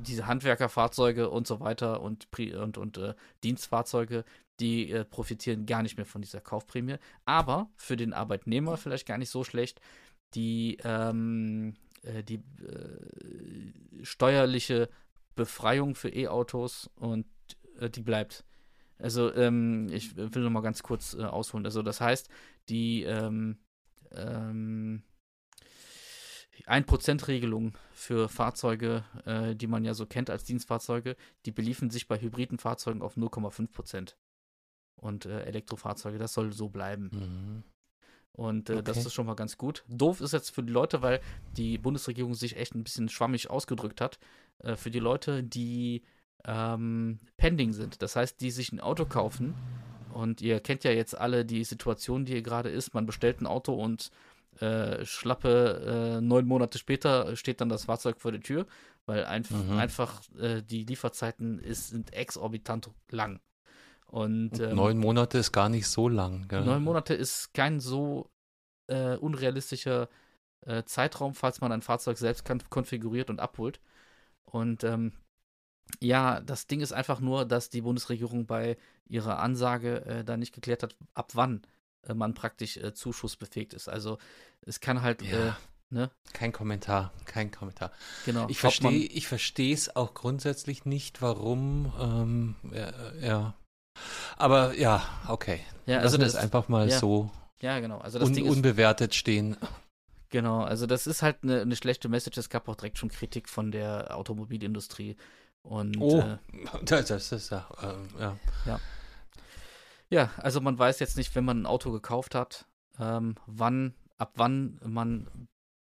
diese Handwerkerfahrzeuge und so weiter und, und, und äh, Dienstfahrzeuge, die äh, profitieren gar nicht mehr von dieser Kaufprämie. Aber für den Arbeitnehmer vielleicht gar nicht so schlecht, die, ähm, äh, die äh, steuerliche Befreiung für E-Autos und äh, die bleibt. Also ähm, ich will noch mal ganz kurz äh, ausholen. Also das heißt, die ähm, ähm, 1%-Regelung für Fahrzeuge, äh, die man ja so kennt als Dienstfahrzeuge, die beliefen sich bei hybriden Fahrzeugen auf 0,5%. Und äh, Elektrofahrzeuge, das soll so bleiben. Mhm. Und äh, das Okay. ist schon mal ganz gut. Doof ist jetzt für die Leute, weil die Bundesregierung sich echt ein bisschen schwammig ausgedrückt hat. Äh, für die Leute, die ähm, pending sind. Das heißt, die sich ein Auto kaufen. Und ihr kennt ja jetzt alle die Situation, die hier gerade ist. Man bestellt ein Auto und äh, schlappe äh, neun Monate später steht dann das Fahrzeug vor der Tür, weil einf Mhm. einfach äh, die Lieferzeiten ist, sind exorbitant lang. Und, ähm, neun Monate ist gar nicht so lang. Gell? Neun Monate ist kein so äh, unrealistischer äh, Zeitraum, falls man ein Fahrzeug selbst kon konfiguriert und abholt. Und ähm, ja, das Ding ist einfach nur, dass die Bundesregierung bei ihrer Ansage äh, da nicht geklärt hat, ab wann äh, man praktisch äh, zuschussbefähigt ist. Also es kann halt, Ja. äh, ne, Kein Kommentar, kein Kommentar. genau. Ich verstehe, ich verstehe es auch grundsätzlich nicht, warum. Ähm, ja, ja. Aber ja, okay. Ja, Lassen also wir das, einfach mal ja, so ja, genau. Also das un, Ding ist unbewertet stehen. Genau, also das ist halt eine, eine schlechte Message. Es gab auch direkt schon Kritik von der Automobilindustrie. Und Oh, äh, das, das ist ja, ähm, ja. ja, also man weiß jetzt nicht, wenn man ein Auto gekauft hat, ähm, wann, ab wann man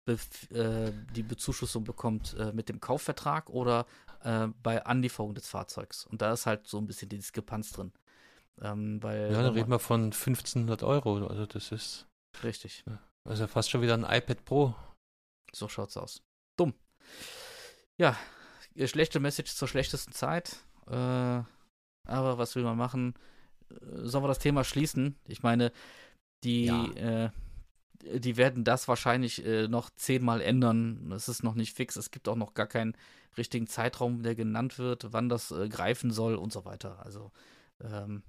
äh, die Bezuschussung bekommt äh, mit dem Kaufvertrag oder äh, bei Anlieferung des Fahrzeugs. Und da ist halt so ein bisschen die Diskrepanz drin. Ähm, weil, Ja, dann reden wir von 1500 Euro. Also das ist Richtig, also fast schon wieder ein iPad Pro. so schaut's aus. Dumm. Ja, äh, schlechte Message zur schlechtesten Zeit. Äh, aber was will man machen? Äh, Sollen wir das Thema schließen? Ich meine, die, äh, die werden das wahrscheinlich äh, noch zehnmal ändern. Das ist noch nicht fix. Es gibt auch noch gar keinen richtigen Zeitraum, der genannt wird, wann das äh, greifen soll und so weiter. Also ähm,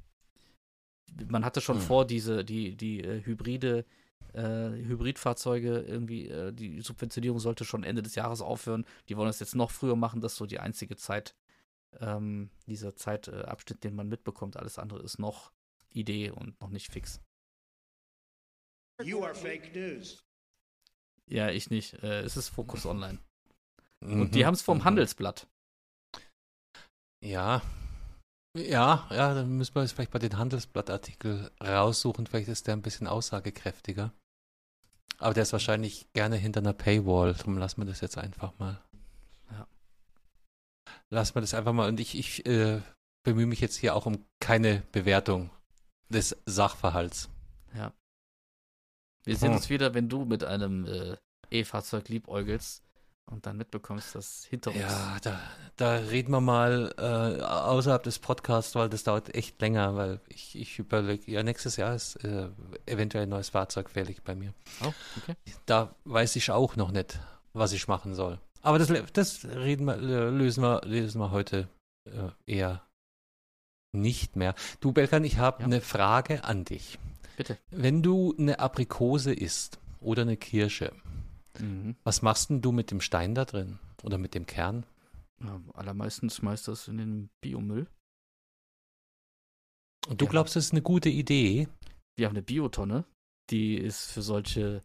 man hatte schon Hm. vor, diese, die, die Hybride, äh, Hybridfahrzeuge irgendwie, äh, die Subventionierung sollte schon Ende des Jahres aufhören. Die wollen das jetzt noch früher machen, das ist so die einzige Zeit, ähm, dieser Zeitabschnitt, äh, Abschnitt, den man mitbekommt. Alles andere ist noch Idee und noch nicht fix. You are fake news. Ja, ich nicht. Äh, es ist Focus Online. Mhm. Und die haben es vom Mhm. Handelsblatt. Ja. Ja, ja, dann müssen wir es vielleicht bei den Handelsblattartikel raussuchen. Vielleicht ist der ein bisschen aussagekräftiger. Aber der ist wahrscheinlich gerne hinter einer Paywall. Darum lassen wir das jetzt einfach mal. Ja. Lassen wir das einfach mal. Und ich, ich äh, bemühe mich jetzt hier auch um keine Bewertung des Sachverhalts. Ja. Wir sehen Hm. uns wieder, wenn du mit einem äh, E-Fahrzeug liebäugelst und dann mitbekommst, dass hinter uns. Ja, da, da reden wir mal äh, außerhalb des Podcasts, weil das dauert echt länger, weil ich, ich überlege, ja, nächstes Jahr ist äh, eventuell ein neues Fahrzeug fällig bei mir. Oh, okay. Da weiß ich auch noch nicht, was ich machen soll. Aber das, das reden wir, äh, lösen, wir, lösen wir heute äh, eher nicht mehr. Du, Belkan, ich habe Ja. eine Frage an dich. Bitte. Wenn du eine Aprikose isst oder eine Kirsche, Mhm. was machst denn du mit dem Stein da drin? Oder mit dem Kern? Ja, allermeistens schmeißt das in den Biomüll. Und du Ja. glaubst, das ist eine gute Idee? Wir haben eine Biotonne, die ist für solche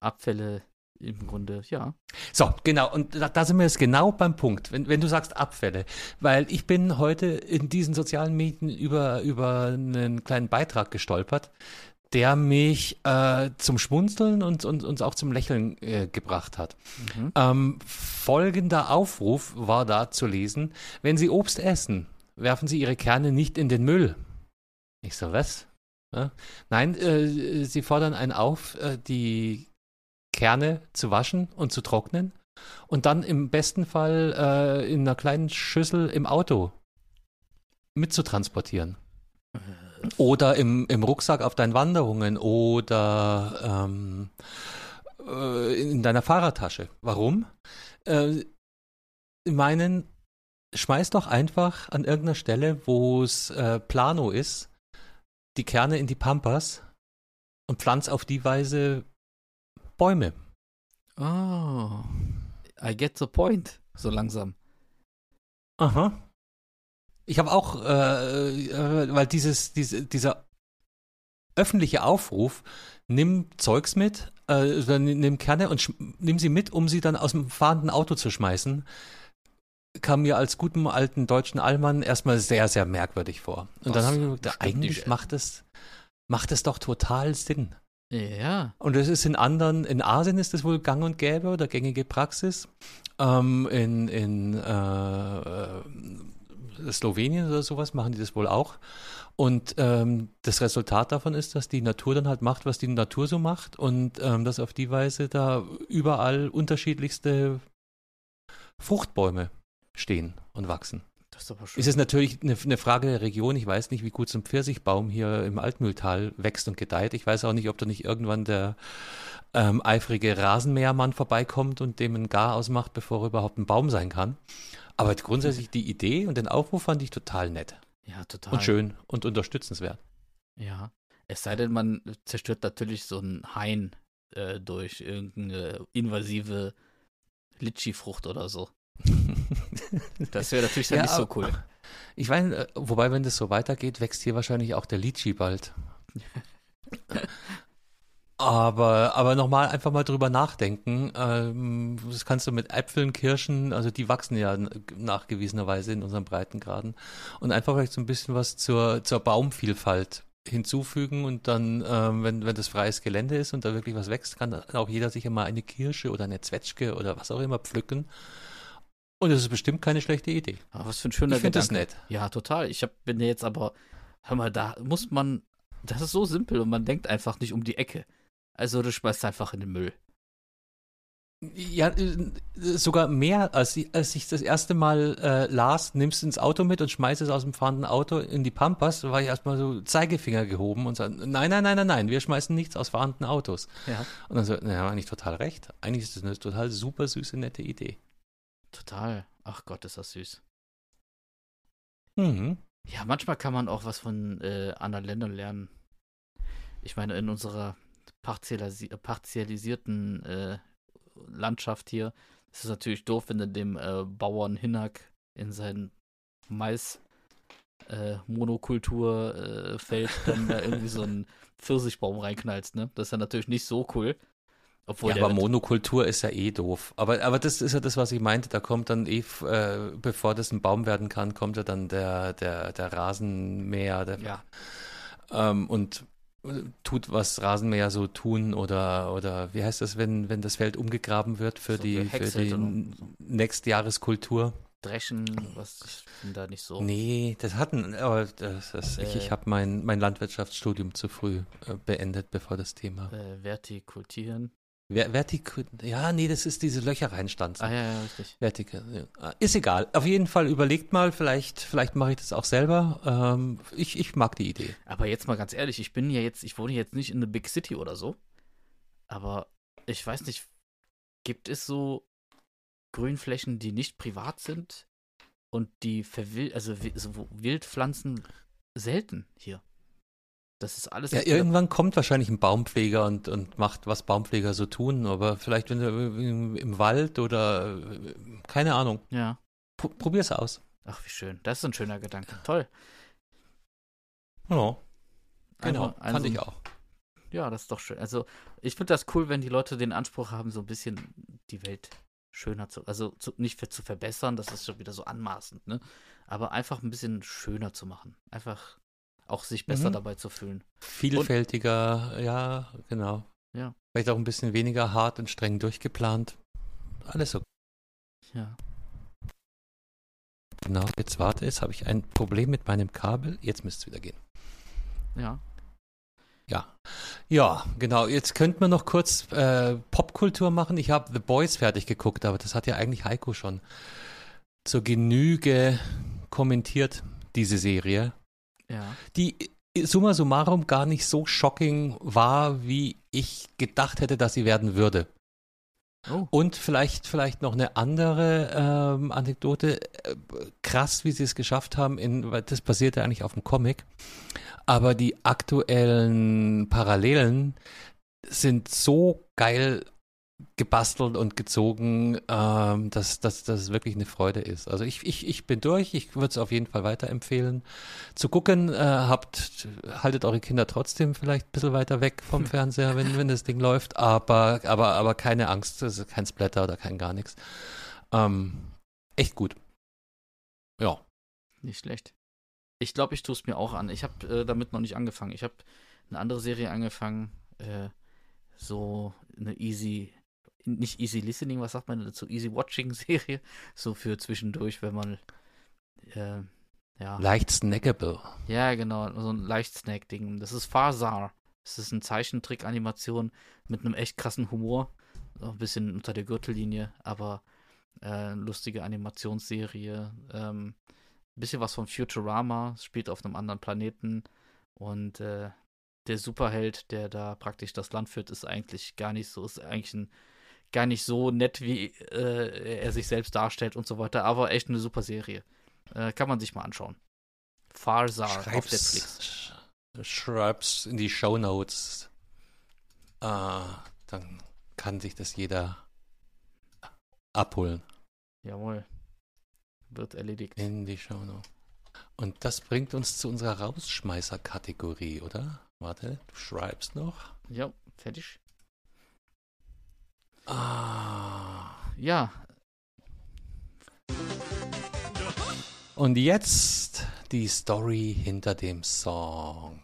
Abfälle im Grunde, ja. So, genau. Und da, da sind wir jetzt genau beim Punkt, wenn, wenn du sagst Abfälle. Weil ich bin heute in diesen sozialen Medien über, über einen kleinen Beitrag gestolpert, der mich äh, zum Schmunzeln und, und uns auch zum Lächeln äh, gebracht hat. Mhm. Ähm, folgender Aufruf war da zu lesen: Wenn Sie Obst essen, werfen Sie Ihre Kerne nicht in den Müll. Ich so, was? Ja? Nein, äh, Sie fordern einen auf, äh, die Kerne zu waschen und zu trocknen und dann im besten Fall äh, in einer kleinen Schüssel im Auto mitzutransportieren. Oder im, im Rucksack auf deinen Wanderungen oder ähm, äh, in deiner Fahrradtasche. Warum? Äh, meinen, schmeiß doch einfach an irgendeiner Stelle, wo es äh, Plano ist, die Kerne in die Pampas und pflanz auf die Weise Bäume. Oh, I get the point, so langsam. Aha. Ich habe auch, äh, äh, weil dieses, diese, dieser öffentliche Aufruf, nimm Zeugs mit, äh, oder nimm Kerne und nimm sie mit, um sie dann aus dem fahrenden Auto zu schmeißen, kam mir als gutem alten deutschen Allmann erstmal sehr, sehr merkwürdig vor. Und dann Das habe ich mir gedacht, eigentlich nicht, macht es, macht es doch total Sinn. Ja, Und es ist in anderen, in Asien ist das wohl gang und gäbe oder gängige Praxis. Ähm, in in äh, äh, Slowenien oder sowas machen die das wohl auch. Und ähm, das Resultat davon ist, dass die Natur dann halt macht, was die Natur so macht und ähm, dass auf die Weise da überall unterschiedlichste Fruchtbäume stehen und wachsen. das ist aber schön. Es ist natürlich eine, eine Frage der Region. Ich weiß nicht, wie gut so ein Pfirsichbaum hier im Altmühltal wächst und gedeiht. Ich weiß auch nicht, ob da nicht irgendwann der ähm, eifrige Rasenmähermann vorbeikommt und dem ein Gar ausmacht, bevor er überhaupt ein Baum sein kann. Aber grundsätzlich die Idee und den Aufruf fand ich total nett ja, total. und schön und unterstützenswert. Ja. Es sei denn, man zerstört natürlich so einen Hain äh, durch irgendeine invasive Litschi-Frucht oder so. Das wäre natürlich dann Ja, nicht so cool. Ich meine, äh, wobei, wenn das so weitergeht, wächst hier wahrscheinlich auch der Litschi bald. Aber, aber nochmal einfach mal drüber nachdenken. Ähm, das kannst du mit Äpfeln, Kirschen, also die wachsen ja nachgewiesenerweise in unseren Breitengraden. Und einfach vielleicht so ein bisschen was zur, zur Baumvielfalt hinzufügen und dann, ähm, wenn, wenn das freies Gelände ist und da wirklich was wächst, kann auch jeder sich mal eine Kirsche oder eine Zwetschge oder was auch immer pflücken. Und das ist bestimmt keine schlechte Idee. Aber was für ein schöner Ich finde das nett. Ja, total. Ich hab, bin ja jetzt aber, hör mal, da muss man, das ist so simpel und man denkt einfach nicht um die Ecke. Also du schmeißt einfach in den Müll. Ja, äh, sogar mehr, als ich, als ich das erste Mal äh, las, nimmst du ins Auto mit und schmeißt es aus dem fahrenden Auto in die Pampas, war ich erstmal so Zeigefinger gehoben und sagen, nein, nein, nein, nein, nein, wir schmeißen nichts aus fahrenden Autos. Ja. Und dann so, naja, eigentlich total recht. Eigentlich ist das eine total super süße, nette Idee. Total. Ach Gott, ist das süß. Mhm. Ja, manchmal kann man auch was von äh, anderen Ländern lernen. Ich meine, in unserer partialisi partialisierten äh, Landschaft hier ist es natürlich doof, wenn du dem äh, Bauern Hinnack in sein Mais äh, Monokulturfeld äh, dann da irgendwie so einen Pfirsichbaum reinknallst, ne? Das ist ja natürlich nicht so cool. Obwohl ja, aber Monokultur ist ja eh doof. Aber, aber das ist ja das, was ich meinte. Da kommt dann eh, äh, bevor das ein Baum werden kann, kommt ja dann der, der, der Rasenmäher, der ja, ähm, und tut, was Rasenmäher so tun oder, oder wie heißt das, wenn, wenn das Feld umgegraben wird für So die, für die Nächstjahreskultur. dreschen, was ich bin da nicht so. Nee, das hatten, aber das, das, ich, ich Äh. habe mein, mein Landwirtschaftsstudium zu früh äh, beendet, bevor das Thema. Äh, vertikultieren. Ver Vertik ja, nee, das ist diese Löcher reinstanzen. Ah ja, ja, richtig. Vertical, ja. Ist egal. Auf jeden Fall überlegt mal, vielleicht, vielleicht mache ich das auch selber. Ähm, ich, ich mag die Idee. Aber jetzt mal ganz ehrlich, ich bin ja jetzt, ich wohne jetzt nicht in eine Big City oder so. Aber ich weiß nicht, gibt es so Grünflächen, die nicht privat sind und die verwild, also so Wildpflanzen selten hier? Das ist alles. Ja, irgendwann kommt wahrscheinlich ein Baumpfleger und, und macht, was Baumpfleger so tun, aber vielleicht wenn du im, Wald oder äh, keine Ahnung. Ja. Pro- Probier's aus. Ach, wie schön. Das ist ein schöner Gedanke. Toll. Ja, genau. Einfach- Fand also- ich auch. Ja, das ist doch schön. Also, ich finde das cool, wenn die Leute den Anspruch haben, so ein bisschen die Welt schöner zu, also zu, nicht für, zu verbessern, das ist schon wieder so anmaßend, ne? Aber einfach ein bisschen schöner zu machen. Einfach auch sich besser Mhm. dabei zu fühlen. Vielfältiger, ja, genau. Ja. Vielleicht auch ein bisschen weniger hart und streng durchgeplant. Alles so. Ja. Genau, jetzt warte, jetzt habe ich ein Problem mit meinem Kabel. Jetzt müsste es wieder gehen. Ja. Ja. Ja, genau. Jetzt könnten wir noch kurz äh, Popkultur machen. Ich habe The Boys fertig geguckt, aber das hat ja eigentlich Heiko schon zur Genüge kommentiert, diese Serie. Ja. Die summa summarum gar nicht so shocking war, wie ich gedacht hätte, dass sie werden würde. Oh. Und vielleicht, vielleicht noch eine andere ähm, Anekdote. Krass, wie sie es geschafft haben, in, weil das basierte eigentlich auf dem Comic. Aber die aktuellen Parallelen sind so geil gebastelt und gezogen, ähm, dass, dass das wirklich eine Freude ist. Also ich, ich, ich bin durch, ich würde es auf jeden Fall weiterempfehlen. Zu gucken, äh, habt, haltet eure Kinder trotzdem vielleicht ein bisschen weiter weg vom Fernseher, wenn, wenn das Ding läuft, aber, aber, aber keine Angst, es ist kein Splatter oder kein gar nichts. Ähm, echt gut. Ja. Nicht schlecht. Ich glaube, ich tue es mir auch an. Ich habe äh, damit noch nicht angefangen. Ich habe eine andere Serie angefangen. Äh, so eine easy, nicht easy listening, was sagt man dazu? Easy watching Serie. So für zwischendurch, wenn man, äh, ja. Leicht snackable. Ja, genau, so ein Leicht-Snack-Ding. Das ist Phasar. Das ist eine Zeichentrick-Animation mit einem echt krassen Humor. Auch ein bisschen unter der Gürtellinie, aber äh, lustige Animationsserie. Ähm, bisschen was von Futurama, spielt auf einem anderen Planeten. Und äh, der Superheld, der da praktisch das Land führt, ist eigentlich gar nicht so, ist eigentlich ein, gar nicht so nett, wie äh, er sich selbst darstellt und so weiter. Aber echt eine super Serie. Äh, kann man sich mal anschauen. Farsar auf Netflix. Schreib's, sch- schreib's in die Show Notes. Äh, dann kann sich das jeder abholen Jawohl. Wird erledigt. in die Show Notes. Und das bringt uns zu unserer Rausschmeißer-Kategorie, oder? Warte, du schreibst noch. Ja, fertig. Ah. Ja, Und jetzt die Story hinter dem Song.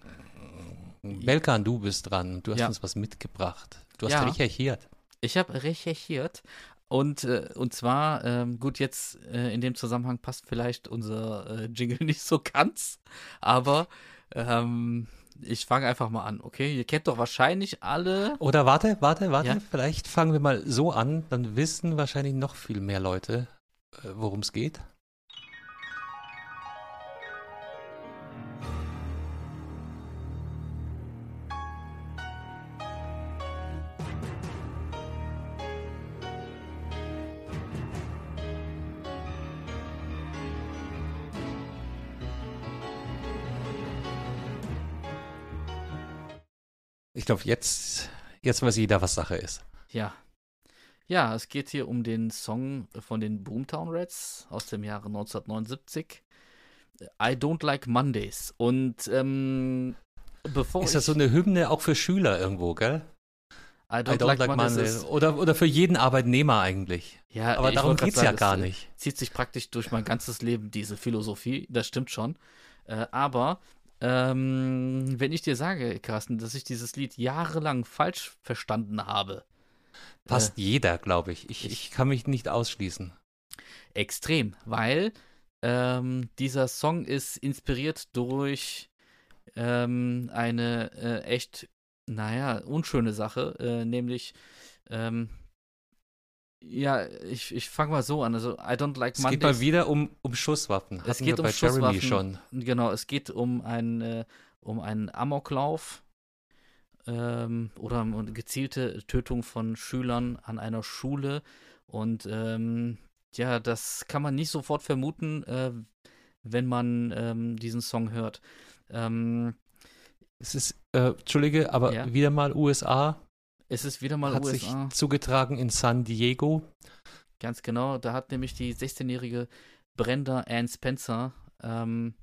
Belkan, du bist dran. Du hast Ja. uns was mitgebracht. Du hast Ja. recherchiert. ich habe recherchiert und, äh, und zwar, ähm, gut, jetzt äh, in dem Zusammenhang passt vielleicht unser äh, Jingle nicht so ganz, aber ähm, ich fange einfach mal an, okay? Ihr kennt doch wahrscheinlich alle. Oder warte, warte, warte. Ja. Vielleicht fangen wir mal so an. Dann wissen wahrscheinlich noch viel mehr Leute, äh, worum es geht. Glaube, jetzt, jetzt weiß jeder, was Sache ist. Ja. Ja, es geht hier um den Song von den Boomtown Rats aus dem Jahre 1979. I Don't Like Mondays. Und ähm, bevor ist das so eine Hymne auch für Schüler irgendwo, gell? I I don't like Monday. ist- Oder, oder für jeden Arbeitnehmer eigentlich. Ja, Aber darum grad geht's ja gar es, äh, nicht. Zieht sich praktisch durch mein ganzes Leben, diese Philosophie. Das stimmt schon. Äh, aber ähm, wenn ich dir sage, Carsten, dass ich dieses Lied jahrelang falsch verstanden habe, Fast jeder, glaube ich. ich. ich- Ich kann mich nicht ausschließen. Extrem, weil ähm, dieser Song ist inspiriert durch ähm, eine äh, echt, naja, unschöne Sache, äh, nämlich, ähm, ja, ich, ich fange mal so an. Also, I don't like Es Mondays. geht mal wieder um, um Schusswaffen. Es Hatten geht wir um bei Jeremy Schusswaffen. schon. Genau, es geht um einen, äh, um einen Amoklauf ähm, oder um eine gezielte Tötung von Schülern an einer Schule. Und ähm, ja, das kann man nicht sofort vermuten, äh, wenn man ähm, diesen Song hört. Ähm, Es ist, äh, Entschuldige, aber Ja. wieder mal USA. Es ist wieder mal hat USA. sich zugetragen in San Diego. Ganz genau, da hat nämlich die 16-jährige Brenda Ann Spencer ähm,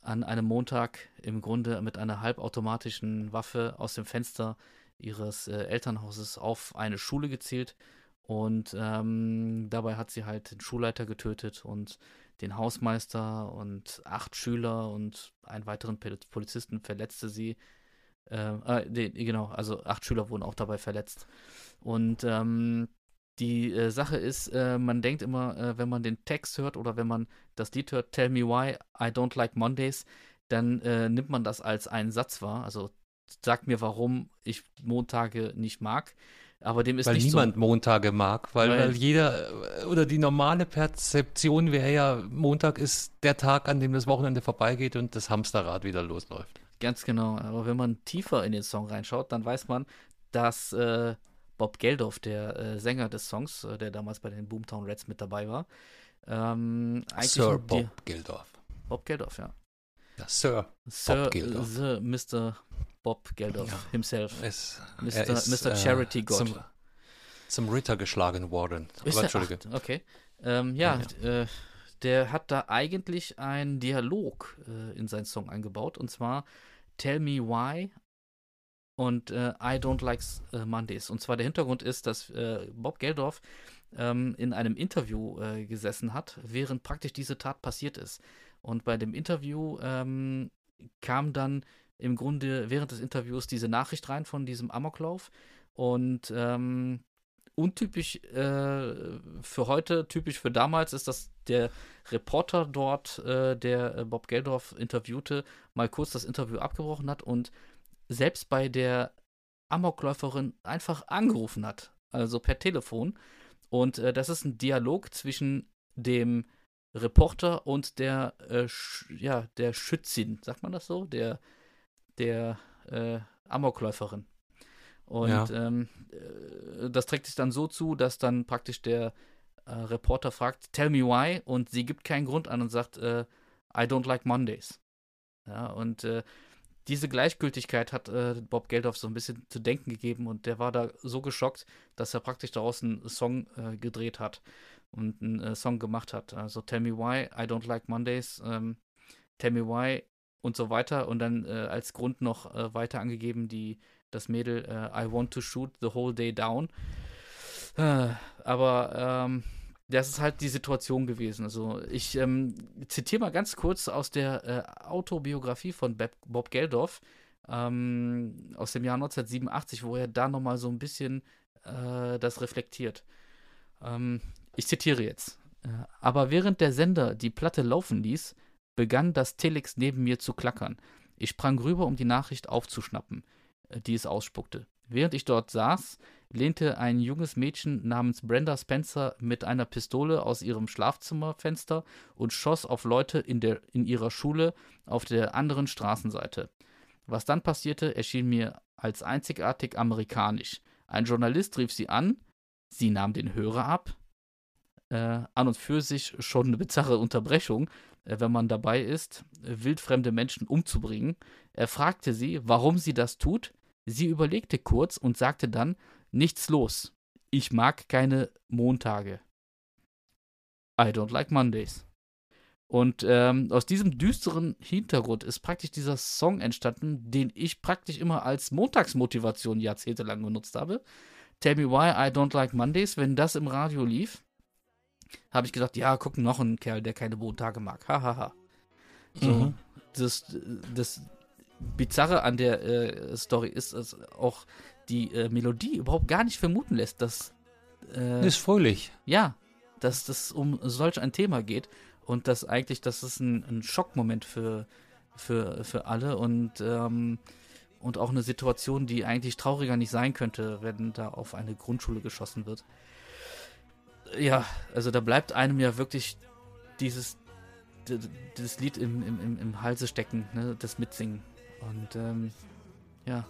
an einem Montag im Grunde mit einer halbautomatischen Waffe aus dem Fenster ihres äh, Elternhauses auf eine Schule gezielt und ähm, dabei hat sie halt den Schulleiter getötet und den Hausmeister und acht Schüler und einen weiteren Pol- Polizisten verletzte sie. Äh, die, genau, also acht Schüler wurden auch dabei verletzt. Und ähm, die äh, Sache ist, äh, man denkt immer, äh, wenn man den Text hört oder wenn man das Lied hört, Tell me why I don't like Mondays, dann äh, nimmt man das als einen Satz wahr. Also sag mir, warum ich Montage nicht mag. Aber dem ist weil nicht niemand so. Montage mag, weil, Weil- weil jeder äh, oder die normale Perzeption wäre ja, Montag ist der Tag, an dem das Wochenende vorbeigeht und das Hamsterrad wieder losläuft. Ganz genau. Aber wenn man tiefer in den Song reinschaut, dann weiß man, dass äh, Bob Geldof, der äh, Sänger des Songs, äh, der damals bei den Boomtown Reds mit dabei war, ähm, eigentlich Sir Bob Geldof. Bob Geldof, ja. Ja, Sir Sir Geldof. The Mr. Bob Geldof Ja. himself. ist, Mr. ist, Mr. äh, Charity God. Zum, zum Ritter geschlagen worden. Ist Aber er? Entschuldige. Ach, okay. Ähm, ja, Äh, der hat da eigentlich einen Dialog äh, in seinen Song eingebaut und zwar Tell me why und äh, I don't like äh, Mondays. Und zwar der Hintergrund ist, dass äh, Bob Geldorf ähm, in einem Interview äh, gesessen hat, während praktisch diese Tat passiert ist. Und bei dem Interview ähm, kam dann im Grunde während des Interviews diese Nachricht rein von diesem Amoklauf und ähm, untypisch äh, für heute, typisch für damals ist, dass der Reporter dort, äh, der äh, Bob Geldorf interviewte, mal kurz das Interview abgebrochen hat und selbst bei der Amokläuferin einfach angerufen hat, also per Telefon. Und äh, das ist ein Dialog zwischen dem Reporter und der, äh, ja, der Schützin, sagt man das so? Der, der äh, Amokläuferin. Und Ja. ähm, äh, das trägt sich dann so zu, dass dann praktisch der äh, Reporter fragt, tell me why, und sie gibt keinen Grund an und sagt, äh, I don't like Mondays. Ja, und äh, diese Gleichgültigkeit hat äh, Bob Geldof so ein bisschen zu denken gegeben und der war da so geschockt, dass er praktisch daraus einen Song äh, gedreht hat und einen Song gemacht hat. Also Tell Me Why, I Don't Like Mondays, ähm, Tell Me Why und so weiter und dann als Grund noch weiter angegeben die das Mädel äh, I Want to Shoot the Whole Day Down. Äh, aber ähm, das ist halt die Situation gewesen. Also ich ähm, zitiere mal ganz kurz aus der äh, Autobiografie von Bob, Geldof ähm, aus dem Jahr 1987, wo er da nochmal so ein bisschen äh, das reflektiert. Ähm, ich zitiere jetzt. Äh, aber während der Sender die Platte laufen ließ, begann das Telex neben mir zu klackern. Ich sprang rüber, um die Nachricht aufzuschnappen, die es ausspuckte. Während ich dort saß, lehnte ein junges Mädchen namens Brenda Spencer mit einer Pistole aus ihrem Schlafzimmerfenster und schoss auf Leute in, der, in ihrer Schule auf der anderen Straßenseite. Was dann passierte, erschien mir als einzigartig amerikanisch. Ein Journalist rief sie an, sie nahm den Hörer ab. Äh, an und für sich schon eine bizarre Unterbrechung, äh, wenn man dabei ist, wildfremde Menschen umzubringen. Er fragte sie, warum sie das tut. Sie überlegte kurz und sagte dann, nichts los. Ich mag keine Montage. I don't like Mondays. Und ähm, aus diesem düsteren Hintergrund ist praktisch dieser Song entstanden, den ich praktisch immer als Montagsmotivation jahrzehntelang genutzt habe. Tell me why I don't like Mondays. Wenn das im Radio lief, habe ich gesagt, ja, guck, noch ein Kerl, der keine Montage mag. Hahaha. Ha, ha. So, Mhm. das, das Bizarre an der äh, Story ist, dass auch die äh, Melodie überhaupt gar nicht vermuten lässt, dass. Äh, Ist fröhlich. ja, dass das um solch ein Thema geht und dass eigentlich, das ist ein, ein Schockmoment für, für, für alle und, ähm, und auch eine Situation, die eigentlich trauriger nicht sein könnte, wenn da auf eine Grundschule geschossen wird. Ja, also da bleibt einem ja wirklich dieses, dieses Lied im, im, im Halse stecken, ne, das Mitsingen. Und ähm, ja,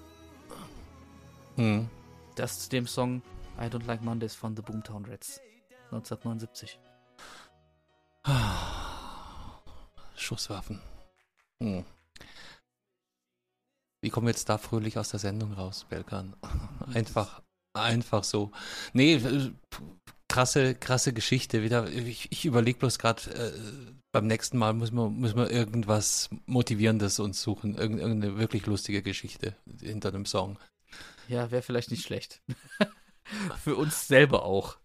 Hm. das zu dem Song I Don't Like Mondays von The Boomtown Rats 1979. Schusswaffen. Hm. Wie kommen wir jetzt da fröhlich aus der Sendung raus, Belkan? Einfach, einfach so. Nee, äh, krasse, krasse Geschichte. Wieder, ich, ich überlege bloß gerade, äh, beim nächsten Mal müssen wir, müssen wir irgendwas Motivierendes uns suchen. Irgend, irgendeine wirklich lustige Geschichte hinter dem Song. Ja, wäre vielleicht nicht schlecht. Für uns selber auch.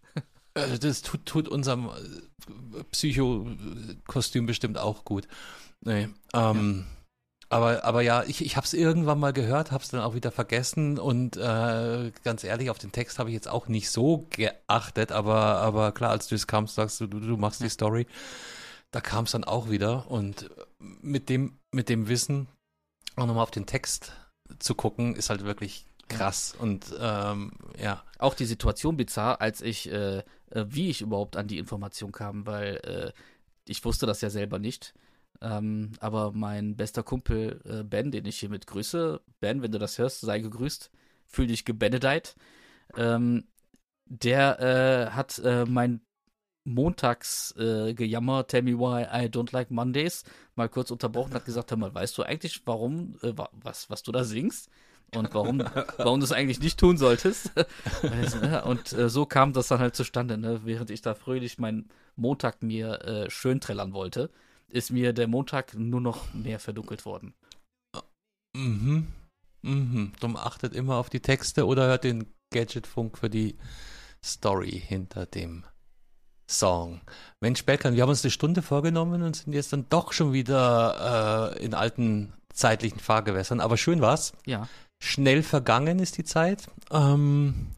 Also das tut, tut unserem äh, Psycho-Kostüm bestimmt auch gut. Nee, ähm, aber, aber ja, ich, ich habe es irgendwann mal gehört, habe es dann auch wieder vergessen und äh, ganz ehrlich, auf den Text habe ich jetzt auch nicht so geachtet, aber, aber klar, als du es kamst, sagst du, du, du machst die Story, da kam es dann auch wieder und mit dem, mit dem Wissen auch nochmal auf den Text zu gucken, ist halt wirklich krass und ähm, ja. Auch die Situation bizarr, als ich, äh, äh, wie ich überhaupt an die Information kam, weil äh, ich wusste das ja selber nicht. Ähm, aber mein bester Kumpel äh, Ben, den ich hiermit grüße, Ben, wenn du das hörst, sei gegrüßt, fühl dich gebenedeit. Ähm, der äh, hat äh, mein Montags äh, Tell me why I don't like Mondays, mal kurz unterbrochen, hat gesagt, hör mal, weißt du eigentlich, warum, äh, wa was, was du da singst? Und warum, warum du es eigentlich nicht tun solltest? und äh, so kam das dann halt zustande, ne? während ich da fröhlich meinen Montag mir äh, schön trällern wollte ist mir der Montag nur noch mehr verdunkelt worden. Mhm. Mhm. Drum achtet immer auf die Texte oder hört den Gadgetfunk für die Story hinter dem Song. Mensch, Belkan, wir haben uns eine Stunde vorgenommen und sind jetzt dann doch schon wieder äh, in alten zeitlichen Fahrgewässern. Aber schön war's. Ja, Schnell vergangen ist die Zeit. Ähm,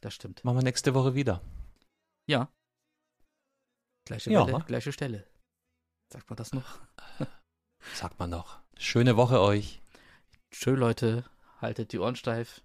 das stimmt. machen wir nächste Woche wieder. Ja. Gleiche Ja. Welle, gleiche Stelle. Sagt man das noch? Sagt man noch. Schöne Woche euch. Schön, Leute. Haltet die Ohren steif.